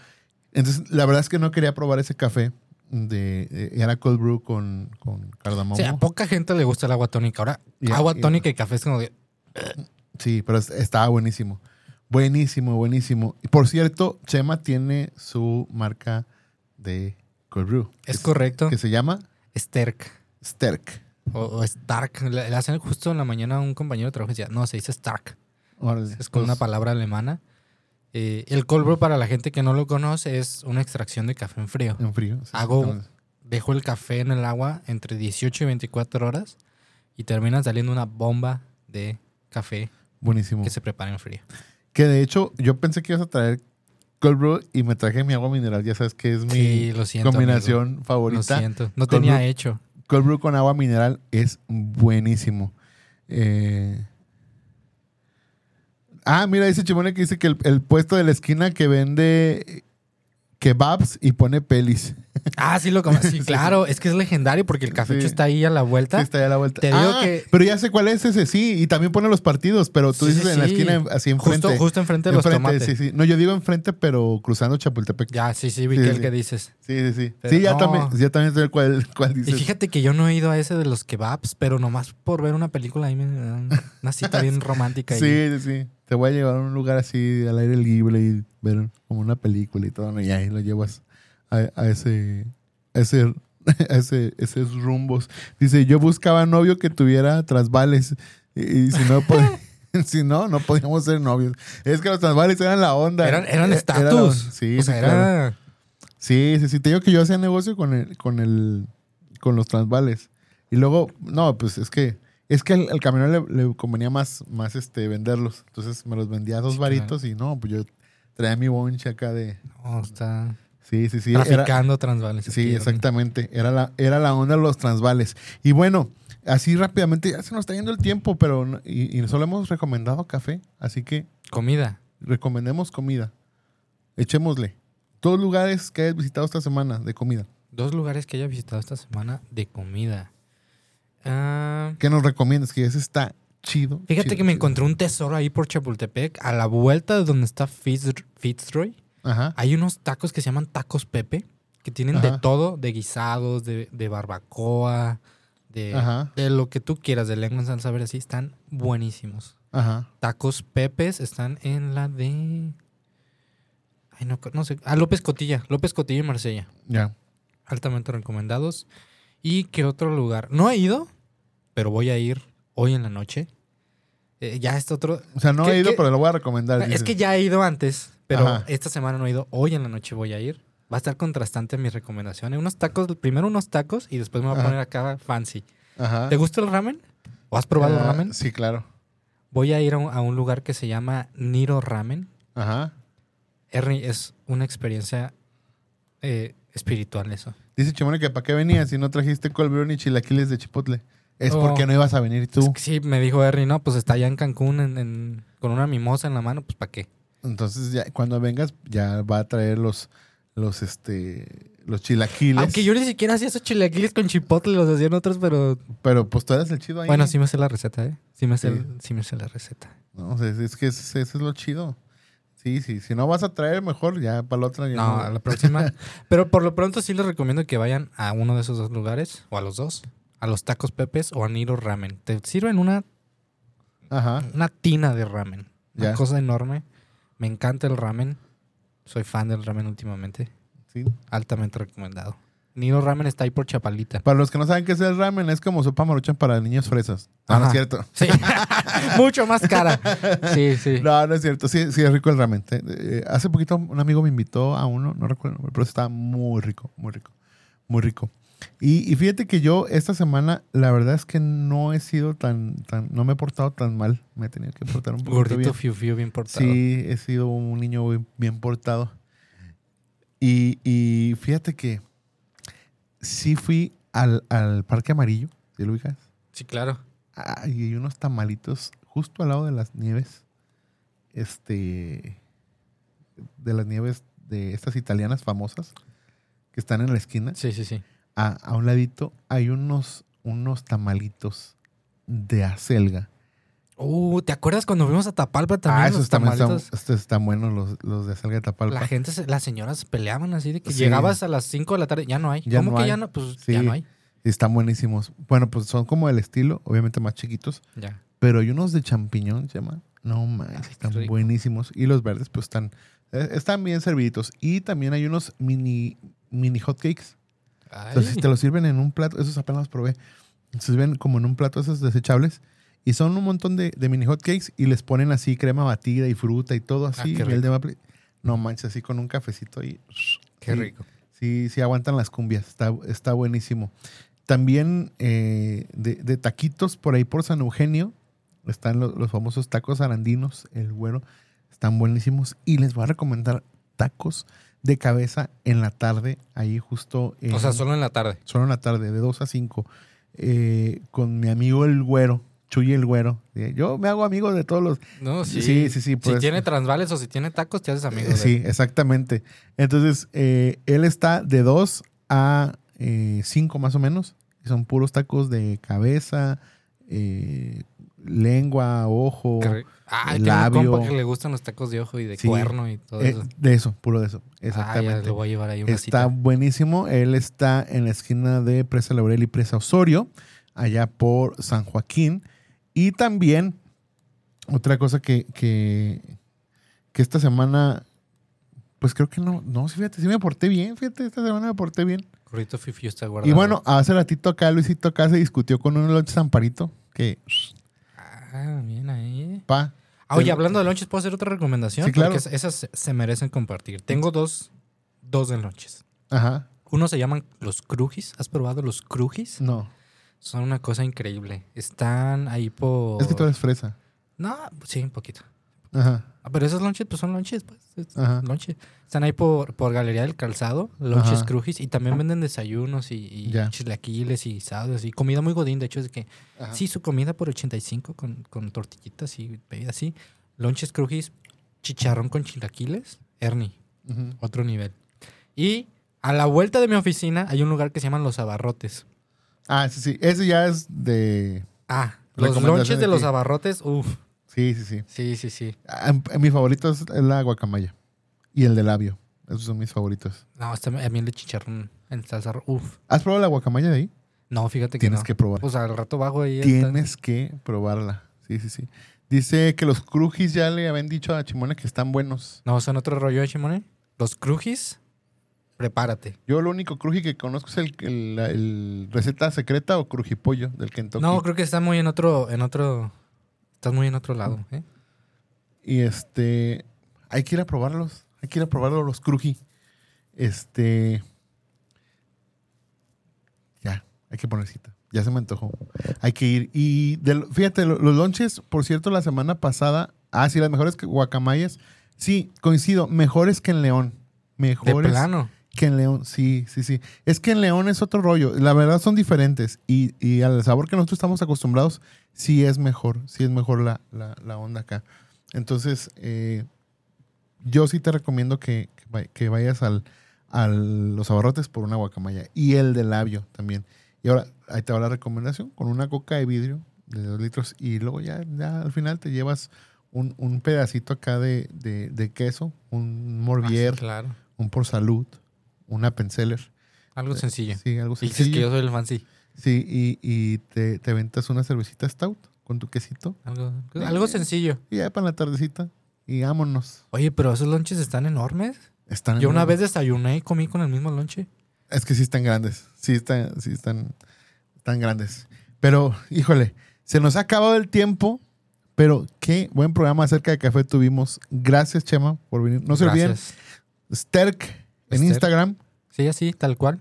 [SPEAKER 2] Entonces, la verdad es que no quería probar ese café de eh, era cold brew con, con cardamomo.
[SPEAKER 4] Sí, a poca gente le gusta el agua tónica. Ahora, agua tónica y café es como de.
[SPEAKER 2] Sí, pero es- estaba buenísimo. Buenísimo, buenísimo. Y por cierto, Chema tiene su marca de cold brew.
[SPEAKER 4] Es
[SPEAKER 2] que-
[SPEAKER 4] correcto.
[SPEAKER 2] Que se llama
[SPEAKER 4] Sterk.
[SPEAKER 2] Sterk.
[SPEAKER 4] O, o Stark. Le, le hacen justo en la mañana a un compañero de trabajo y decía, no, se dice Stark. Es con una
[SPEAKER 2] Pues,
[SPEAKER 4] palabra alemana. Eh, el cold brew, para la gente que no lo conoce, es una extracción de café en frío.
[SPEAKER 2] En frío. sí,
[SPEAKER 4] Hago-. Dejo el café en el agua entre 18 y 24 horas y termina saliendo una bomba de café
[SPEAKER 2] Buenísimo.
[SPEAKER 4] que se prepara en frío.
[SPEAKER 2] Que de hecho, yo pensé que ibas a traer cold brew y me traje mi agua mineral. Ya sabes que es mi
[SPEAKER 4] Sí, lo siento.
[SPEAKER 2] combinación
[SPEAKER 4] amigo. Lo
[SPEAKER 2] favorita.
[SPEAKER 4] siento. No
[SPEAKER 2] Cold
[SPEAKER 4] tenía
[SPEAKER 2] brew.
[SPEAKER 4] hecho.
[SPEAKER 2] Cold brew con agua mineral es buenísimo. Eh, Ah, mira, dice Chimone que dice que el, el puesto de la esquina que vende kebabs y pone pelis.
[SPEAKER 4] Ah, sí lo conocí. [laughs] Sí, claro. Es que es legendario porque el cafecho
[SPEAKER 2] Sí.
[SPEAKER 4] está ahí a la vuelta.
[SPEAKER 2] Sí, está ahí a la vuelta.
[SPEAKER 4] Te digo
[SPEAKER 2] Ah,
[SPEAKER 4] que-
[SPEAKER 2] Pero ya sé cuál es ese, sí. Y también pone los partidos, pero tú
[SPEAKER 4] Sí,
[SPEAKER 2] dices en la esquina, así enfrente.
[SPEAKER 4] Justo, justo enfrente de los tomates.
[SPEAKER 2] Sí, sí. No, yo digo enfrente, pero cruzando Chapultepec.
[SPEAKER 4] Ya, sí, sí, vi que el que dices.
[SPEAKER 2] Sí, sí, sí.
[SPEAKER 4] Pero
[SPEAKER 2] sí, ya
[SPEAKER 4] no.
[SPEAKER 2] también, ya también sé cuál, cuál
[SPEAKER 4] Y
[SPEAKER 2] dices.
[SPEAKER 4] fíjate que yo no he ido a ese de los kebabs, pero nomás por ver una película ahí me dan una cita bien [laughs] romántica.
[SPEAKER 2] Sí, sí, sí. Te voy a llevar a un lugar así al aire libre y ver como una película y todo, ¿no? y ahí lo llevas a, a ese, a ese, [laughs] a ese, esos rumbos. Dice, yo buscaba novio que tuviera trasvales y, y si no, pues, [laughs] [laughs] si no, no podíamos ser novios. Es que los trasvales eran la onda.
[SPEAKER 4] Eran, eran
[SPEAKER 2] Eh, era
[SPEAKER 4] estatus.
[SPEAKER 2] sí,
[SPEAKER 4] o
[SPEAKER 2] sí,
[SPEAKER 4] sea,
[SPEAKER 2] claro.
[SPEAKER 4] era...
[SPEAKER 2] Sí, sí, sí. Te digo que yo hacía negocio con el, con el, con los transvales. Y luego, no, pues es que, es que al, al camionero le, le convenía más, más este, venderlos. Entonces me los vendía a dos
[SPEAKER 4] Sí,
[SPEAKER 2] varitos y no, pues yo traía mi bonche acá de.
[SPEAKER 4] No, está
[SPEAKER 2] Sí, sí, sí. era-
[SPEAKER 4] traficando transvales.
[SPEAKER 2] sí,
[SPEAKER 4] aquí,
[SPEAKER 2] exactamente. Era la, era la onda de los transvales. Y bueno, así rápidamente, ya se nos está yendo el tiempo, pero no- y, y solo hemos recomendado café. Así que
[SPEAKER 4] Comida.
[SPEAKER 2] recomendemos comida. Echémosle. Dos lugares que hayas visitado esta semana de comida.
[SPEAKER 4] Dos lugares que haya visitado esta semana de comida. Ah,
[SPEAKER 2] ¿Qué nos recomiendas? Que ese está chido.
[SPEAKER 4] fíjate
[SPEAKER 2] chido,
[SPEAKER 4] que me
[SPEAKER 2] chido.
[SPEAKER 4] encontré un tesoro ahí por Chapultepec, a la vuelta de donde está Fitz- Fitzroy.
[SPEAKER 2] Ajá.
[SPEAKER 4] Hay unos tacos que se llaman tacos Pepe, que tienen
[SPEAKER 2] Ajá.
[SPEAKER 4] de todo, de guisados, de, de barbacoa, de, lo que tú quieras, de lengua en salsa verde, así, están buenísimos.
[SPEAKER 2] Ajá.
[SPEAKER 4] Tacos Pepes están en la de... Ay, no, no sé. Ah, López Cotilla. López Cotilla y Marsella.
[SPEAKER 2] Ya.
[SPEAKER 4] Altamente recomendados. ¿Y qué otro lugar? No he ido, pero voy a ir hoy en la noche. Eh, ya este otro...
[SPEAKER 2] O sea, no
[SPEAKER 4] ¿Qué-
[SPEAKER 2] he ido,
[SPEAKER 4] qué?
[SPEAKER 2] pero lo voy a recomendar.
[SPEAKER 4] Es
[SPEAKER 2] dices.
[SPEAKER 4] que ya he ido antes, pero
[SPEAKER 2] Ajá.
[SPEAKER 4] esta semana no he ido. Hoy en la noche voy a ir. Va a estar contrastante mi recomendación. Unos tacos, primero unos tacos y después me voy a
[SPEAKER 2] Ajá.
[SPEAKER 4] poner acá fancy.
[SPEAKER 2] Ajá.
[SPEAKER 4] ¿Te gusta el ramen? ¿O has probado el
[SPEAKER 2] Ah,
[SPEAKER 4] ramen?
[SPEAKER 2] Sí, claro.
[SPEAKER 4] Voy a ir a un, a un lugar que se llama Niro Ramen.
[SPEAKER 2] Ajá.
[SPEAKER 4] Ernie, es una experiencia eh, espiritual eso.
[SPEAKER 2] Dice Chimone que para qué venías si no trajiste colbrón ni chilaquiles de chipotle. Es
[SPEAKER 4] Oh.
[SPEAKER 2] porque no ibas a venir
[SPEAKER 4] Es
[SPEAKER 2] tú.
[SPEAKER 4] que sí, me dijo Ernie, no, pues está allá en Cancún en- en- con una mimosa en la mano, pues ¿para qué?
[SPEAKER 2] Entonces, ya cuando vengas, ya va a traer los, los, este, los chilaquiles.
[SPEAKER 4] Aunque yo ni siquiera hacía esos chilaquiles con chipotle, los hacían otros, pero...
[SPEAKER 2] Pero pues tú eres el chido ahí.
[SPEAKER 4] Bueno, sí me sé la receta, ¿eh? Sí me sé,
[SPEAKER 2] Sí.
[SPEAKER 4] sí me sé la receta.
[SPEAKER 2] No, es, es que ese, ese es lo chido. Sí, sí. Si no vas a traer, mejor ya para la otra. ya
[SPEAKER 4] No, a la próxima. [laughs] Pero por lo pronto sí les recomiendo que vayan a uno de esos dos lugares, o a los dos, a los tacos Pepes o a Niro Ramen. Te sirven una,
[SPEAKER 2] Ajá.
[SPEAKER 4] una tina de ramen. Una
[SPEAKER 2] Ya.
[SPEAKER 4] cosa enorme. Me encanta el ramen. Soy fan del ramen últimamente.
[SPEAKER 2] Sí.
[SPEAKER 4] Altamente recomendado. Niro Ramen está ahí por Chapalita.
[SPEAKER 2] Para los que no saben qué es el ramen, es como sopa maruchan para niños fresas. No, no es cierto. [laughs]
[SPEAKER 4] Sí. [laughs] Mucho más cara. Sí, sí.
[SPEAKER 2] No, no es cierto. Sí, sí es rico el ramen. Eh, hace poquito un amigo me invitó a uno, no recuerdo pero estaba muy rico, muy rico, muy rico. Y, y fíjate que yo esta semana, la verdad es que no he sido tan, tan, no me he portado tan mal. Me he tenido que portar un poquito
[SPEAKER 4] Gordito
[SPEAKER 2] bien.
[SPEAKER 4] fiu fiu bien portado.
[SPEAKER 2] Sí, he sido un niño bien, bien portado. Y, y fíjate que sí fui al, al Parque Amarillo, ¿sí lo ubicas?
[SPEAKER 4] Sí, claro.
[SPEAKER 2] Ay, hay unos tamalitos justo al lado de las nieves. Este. de las nieves de estas italianas famosas que están en la esquina.
[SPEAKER 4] Sí, sí, sí.
[SPEAKER 2] A, a un ladito hay unos, unos tamalitos de acelga.
[SPEAKER 4] Uh, ¿te acuerdas cuando fuimos a Tapalpa también?
[SPEAKER 2] ah, esos también están, estos están buenos, los, los de acelga de Tapalpa.
[SPEAKER 4] La gente, las señoras se peleaban así de que
[SPEAKER 2] Sí.
[SPEAKER 4] llegabas a las 5 de la tarde, ya no hay.
[SPEAKER 2] Ya
[SPEAKER 4] ¿Cómo
[SPEAKER 2] no
[SPEAKER 4] que
[SPEAKER 2] hay.
[SPEAKER 4] ya no? Pues
[SPEAKER 2] Sí.
[SPEAKER 4] ya no hay.
[SPEAKER 2] Están buenísimos. Bueno, pues son como del estilo, obviamente más chiquitos.
[SPEAKER 4] Ya.
[SPEAKER 2] Pero hay unos de champiñón, se llaman. No
[SPEAKER 4] qué
[SPEAKER 2] están
[SPEAKER 4] rico.
[SPEAKER 2] buenísimos. Y los verdes, pues están, eh, están bien serviditos. Y también hay unos mini, mini hotcakes. Entonces,
[SPEAKER 4] Ay.
[SPEAKER 2] te los sirven en un plato, esos apenas los probé. Se sirven como en un plato esos desechables. Y son un montón de, de mini hotcakes y les ponen así crema batida y fruta y todo así.
[SPEAKER 4] Ah,
[SPEAKER 2] miel de maple. No manches, así con un cafecito y.
[SPEAKER 4] Qué
[SPEAKER 2] sí,
[SPEAKER 4] rico.
[SPEAKER 2] Sí, sí aguantan las cumbias. Está, está buenísimo. También eh, de, de taquitos por ahí por San Eugenio. Están lo- los, famosos tacos arandinos, el güero. Están buenísimos. Y les voy a recomendar tacos de cabeza en la tarde, ahí justo.
[SPEAKER 4] O sea, solo en la tarde.
[SPEAKER 2] solo en la tarde, de 2 a 5, eh, con mi amigo el güero, Chuy el güero. Eh, Yo me hago amigo de todos los...
[SPEAKER 4] No, sí.
[SPEAKER 2] Sí, sí, sí,
[SPEAKER 4] Si
[SPEAKER 2] pues-
[SPEAKER 4] tiene transvales o si tiene tacos, te haces amigo.
[SPEAKER 2] Eh,
[SPEAKER 4] de
[SPEAKER 2] sí,
[SPEAKER 4] él.
[SPEAKER 2] exactamente. Entonces, eh, él está de 2 a 5 más o menos. Son puros tacos de cabeza, eh, lengua, ojo.
[SPEAKER 4] Ah,
[SPEAKER 2] el
[SPEAKER 4] tengo un
[SPEAKER 2] labio.
[SPEAKER 4] compa que le gustan los tacos de ojo y de
[SPEAKER 2] Sí.
[SPEAKER 4] cuerno y todo
[SPEAKER 2] Eh,
[SPEAKER 4] eso.
[SPEAKER 2] de eso, puro de eso.
[SPEAKER 4] Ah, ya
[SPEAKER 2] Exactamente.
[SPEAKER 4] lo voy a llevar ahí un
[SPEAKER 2] Está buenísimo. Él está en la esquina de Presa Laurel y Presa Osorio, allá por San Joaquín. Y también, otra cosa que, que, que esta semana, pues creo que no, no, sí, fíjate, sí me porté bien, fíjate, esta semana me porté bien.
[SPEAKER 4] Corrito Fifi está guardado.
[SPEAKER 2] Y bueno, hace ratito acá Luisito acá se discutió con un lonche Zamparito, que,
[SPEAKER 4] Ah, bien ahí.
[SPEAKER 2] pa,
[SPEAKER 4] Ah, oye, hablando de lonches, ¿puedo hacer otra recomendación?
[SPEAKER 2] Sí, claro.
[SPEAKER 4] Porque es- esas se- se merecen compartir. Tengo dos, dos de lonches.
[SPEAKER 2] ajá,
[SPEAKER 4] Uno se llaman los crujis. ¿Has probado los crujis?
[SPEAKER 2] no,
[SPEAKER 4] Son una cosa increíble. Están ahí por...
[SPEAKER 2] es que tú eres fresa.
[SPEAKER 4] No, sí, un poquito.
[SPEAKER 2] Ajá,
[SPEAKER 4] Ah, pero esos lonches, pues son lonches, pues. es
[SPEAKER 2] Ajá.
[SPEAKER 4] lonche. Están ahí por, por Galería del Calzado, lonches
[SPEAKER 2] Ajá.
[SPEAKER 4] crujis, y también venden desayunos y, y
[SPEAKER 2] Ya.
[SPEAKER 4] chilaquiles y guisados y comida muy godín. De hecho, es que
[SPEAKER 2] Ajá.
[SPEAKER 4] sí, su comida por 85 con, con tortillitas y bebida así. Lonches crujis, chicharrón con chilaquiles, Ernie, otro nivel. Y a la vuelta de mi oficina hay un lugar que se llaman Los Abarrotes.
[SPEAKER 2] Ah, sí, sí, ese ya es de,
[SPEAKER 4] Ah, los lonches de
[SPEAKER 2] de
[SPEAKER 4] los abarrotes, uff.
[SPEAKER 2] Sí, sí, sí.
[SPEAKER 4] Sí, sí, sí.
[SPEAKER 2] Ah, Mi favorito es la guacamaya y el de labio. Esos son mis favoritos.
[SPEAKER 4] No, está, a mí el de chicharrón en salsa, uff.
[SPEAKER 2] ¿Has probado la guacamaya de ahí?
[SPEAKER 4] No, fíjate que
[SPEAKER 2] Tienes
[SPEAKER 4] no.
[SPEAKER 2] que probar.
[SPEAKER 4] Pues al rato bajo ahí. está.
[SPEAKER 2] Tienes que probarla. Sí, sí, sí. Dice que los crujis ya le habían dicho a Chimone que están buenos.
[SPEAKER 4] No, son otro rollo de Chimone. Los crujis, prepárate.
[SPEAKER 2] Yo lo único cruji que conozco es el, el- el receta secreta o crujipollo del Kentucky.
[SPEAKER 4] No, creo que está muy en otro, en otro, estás muy en otro lado, ¿eh?
[SPEAKER 2] Y este, hay que ir a probarlos. Hay que ir a probarlos los cruji. Este, ya, hay que poner cita. Ya se me antojó. Hay que ir. Y fíjate, lo- los lonches, por cierto, la semana pasada, ah, sí, las mejores que guacamayas. Sí, coincido, mejores que en León.
[SPEAKER 4] De
[SPEAKER 2] Mejores
[SPEAKER 4] plano.
[SPEAKER 2] Que en León, sí, sí, sí. Es que en León es otro rollo. La verdad son diferentes. Y, y al sabor que nosotros estamos acostumbrados, sí es mejor. Sí es mejor la, la- la onda acá. Entonces, eh, yo sí te recomiendo que, que vay- que vayas al, a los abarrotes por una guacamaya. Y el de labio también. Y ahora, ahí te va la recomendación, con una coca de vidrio de dos litros. Y luego ya, ya al final te llevas un, un pedacito acá de, de- de queso, un
[SPEAKER 4] Ah, sí,
[SPEAKER 2] morbier,
[SPEAKER 4] claro.
[SPEAKER 2] un por salud, una penseller.
[SPEAKER 4] Algo sencillo.
[SPEAKER 2] Sí, algo
[SPEAKER 4] Y dices que yo
[SPEAKER 2] sencillo.
[SPEAKER 4] soy el fancy.
[SPEAKER 2] Sí, y, y te, te ventas una cervecita stout con tu quesito.
[SPEAKER 4] Algo, algo sencillo.
[SPEAKER 2] Y ya para la tardecita. Y vámonos.
[SPEAKER 4] Oye, pero esos lonches están enormes.
[SPEAKER 2] Están
[SPEAKER 4] Yo una vez desayuné y comí con el mismo lonche.
[SPEAKER 2] Es que sí están grandes. Sí están, sí están, están grandes. Pero, híjole, se nos ha acabado el tiempo. Pero qué buen programa acerca de café tuvimos. Gracias, Chema, por venir. No se olviden. Sterk en
[SPEAKER 4] Sterk.
[SPEAKER 2] Instagram.
[SPEAKER 4] Sí, así, tal cual.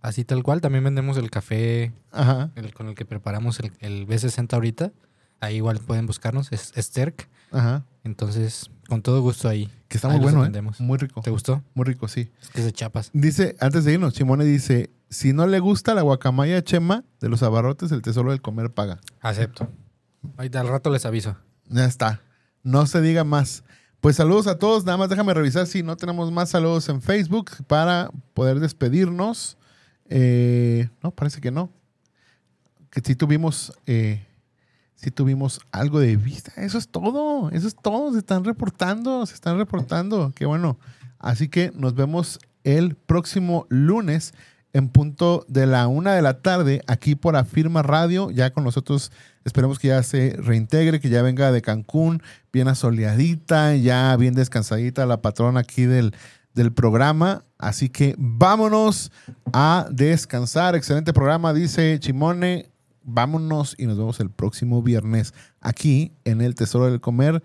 [SPEAKER 4] Así tal cual. También vendemos el café
[SPEAKER 2] Ajá.
[SPEAKER 4] el, con el que preparamos el, el B60 ahorita. Ahí igual pueden buscarnos. Es Sterk.
[SPEAKER 2] Ajá.
[SPEAKER 4] Entonces, con todo gusto ahí.
[SPEAKER 2] Que está muy bueno, ¿eh? Muy rico.
[SPEAKER 4] ¿Te gustó?
[SPEAKER 2] Muy rico, sí.
[SPEAKER 4] Es que es de chapas.
[SPEAKER 2] Dice, antes de irnos, Chimone dice, si no le gusta la guacamaya Chema de los abarrotes, el tesoro del comer paga.
[SPEAKER 4] Acepto. Ahí al rato les aviso.
[SPEAKER 2] Ya está. No se diga más. Pues saludos a todos. Nada más déjame revisar si no tenemos más saludos en Facebook para poder despedirnos. Eh, no, parece que no. Que sí tuvimos, eh, sí tuvimos algo de vista. Eso es todo. Eso es todo. Se están reportando. Se están reportando. Qué bueno. Así que nos vemos el próximo lunes en punto de la una de la tarde aquí por Afirma Radio. Ya con nosotros esperemos que ya se reintegre, que ya venga de Cancún, bien asoleadita, ya bien descansadita la patrona aquí del, del programa. Así que vámonos a descansar. Excelente programa, dice Chimone. Vámonos y nos vemos el próximo viernes aquí en el Tesoro del Comer.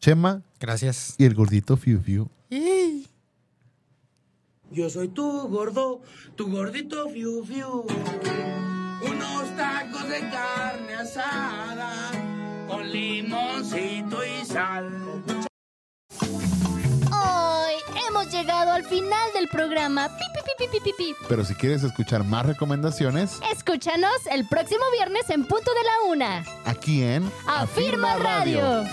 [SPEAKER 2] Chema.
[SPEAKER 4] Gracias.
[SPEAKER 2] Y el gordito Fiu Fiu.
[SPEAKER 5] Yo soy tu gordo, tu gordito fiu fiu. Unos tacos de carne asada con limoncito y sal.
[SPEAKER 1] Hoy hemos llegado al final del programa. Pi, pi, pi, pi, pi, pi, pi.
[SPEAKER 2] Pero si quieres escuchar más recomendaciones,
[SPEAKER 1] Escúchanos el próximo viernes en punto de la una.
[SPEAKER 2] aquí en
[SPEAKER 1] Afirma Radio.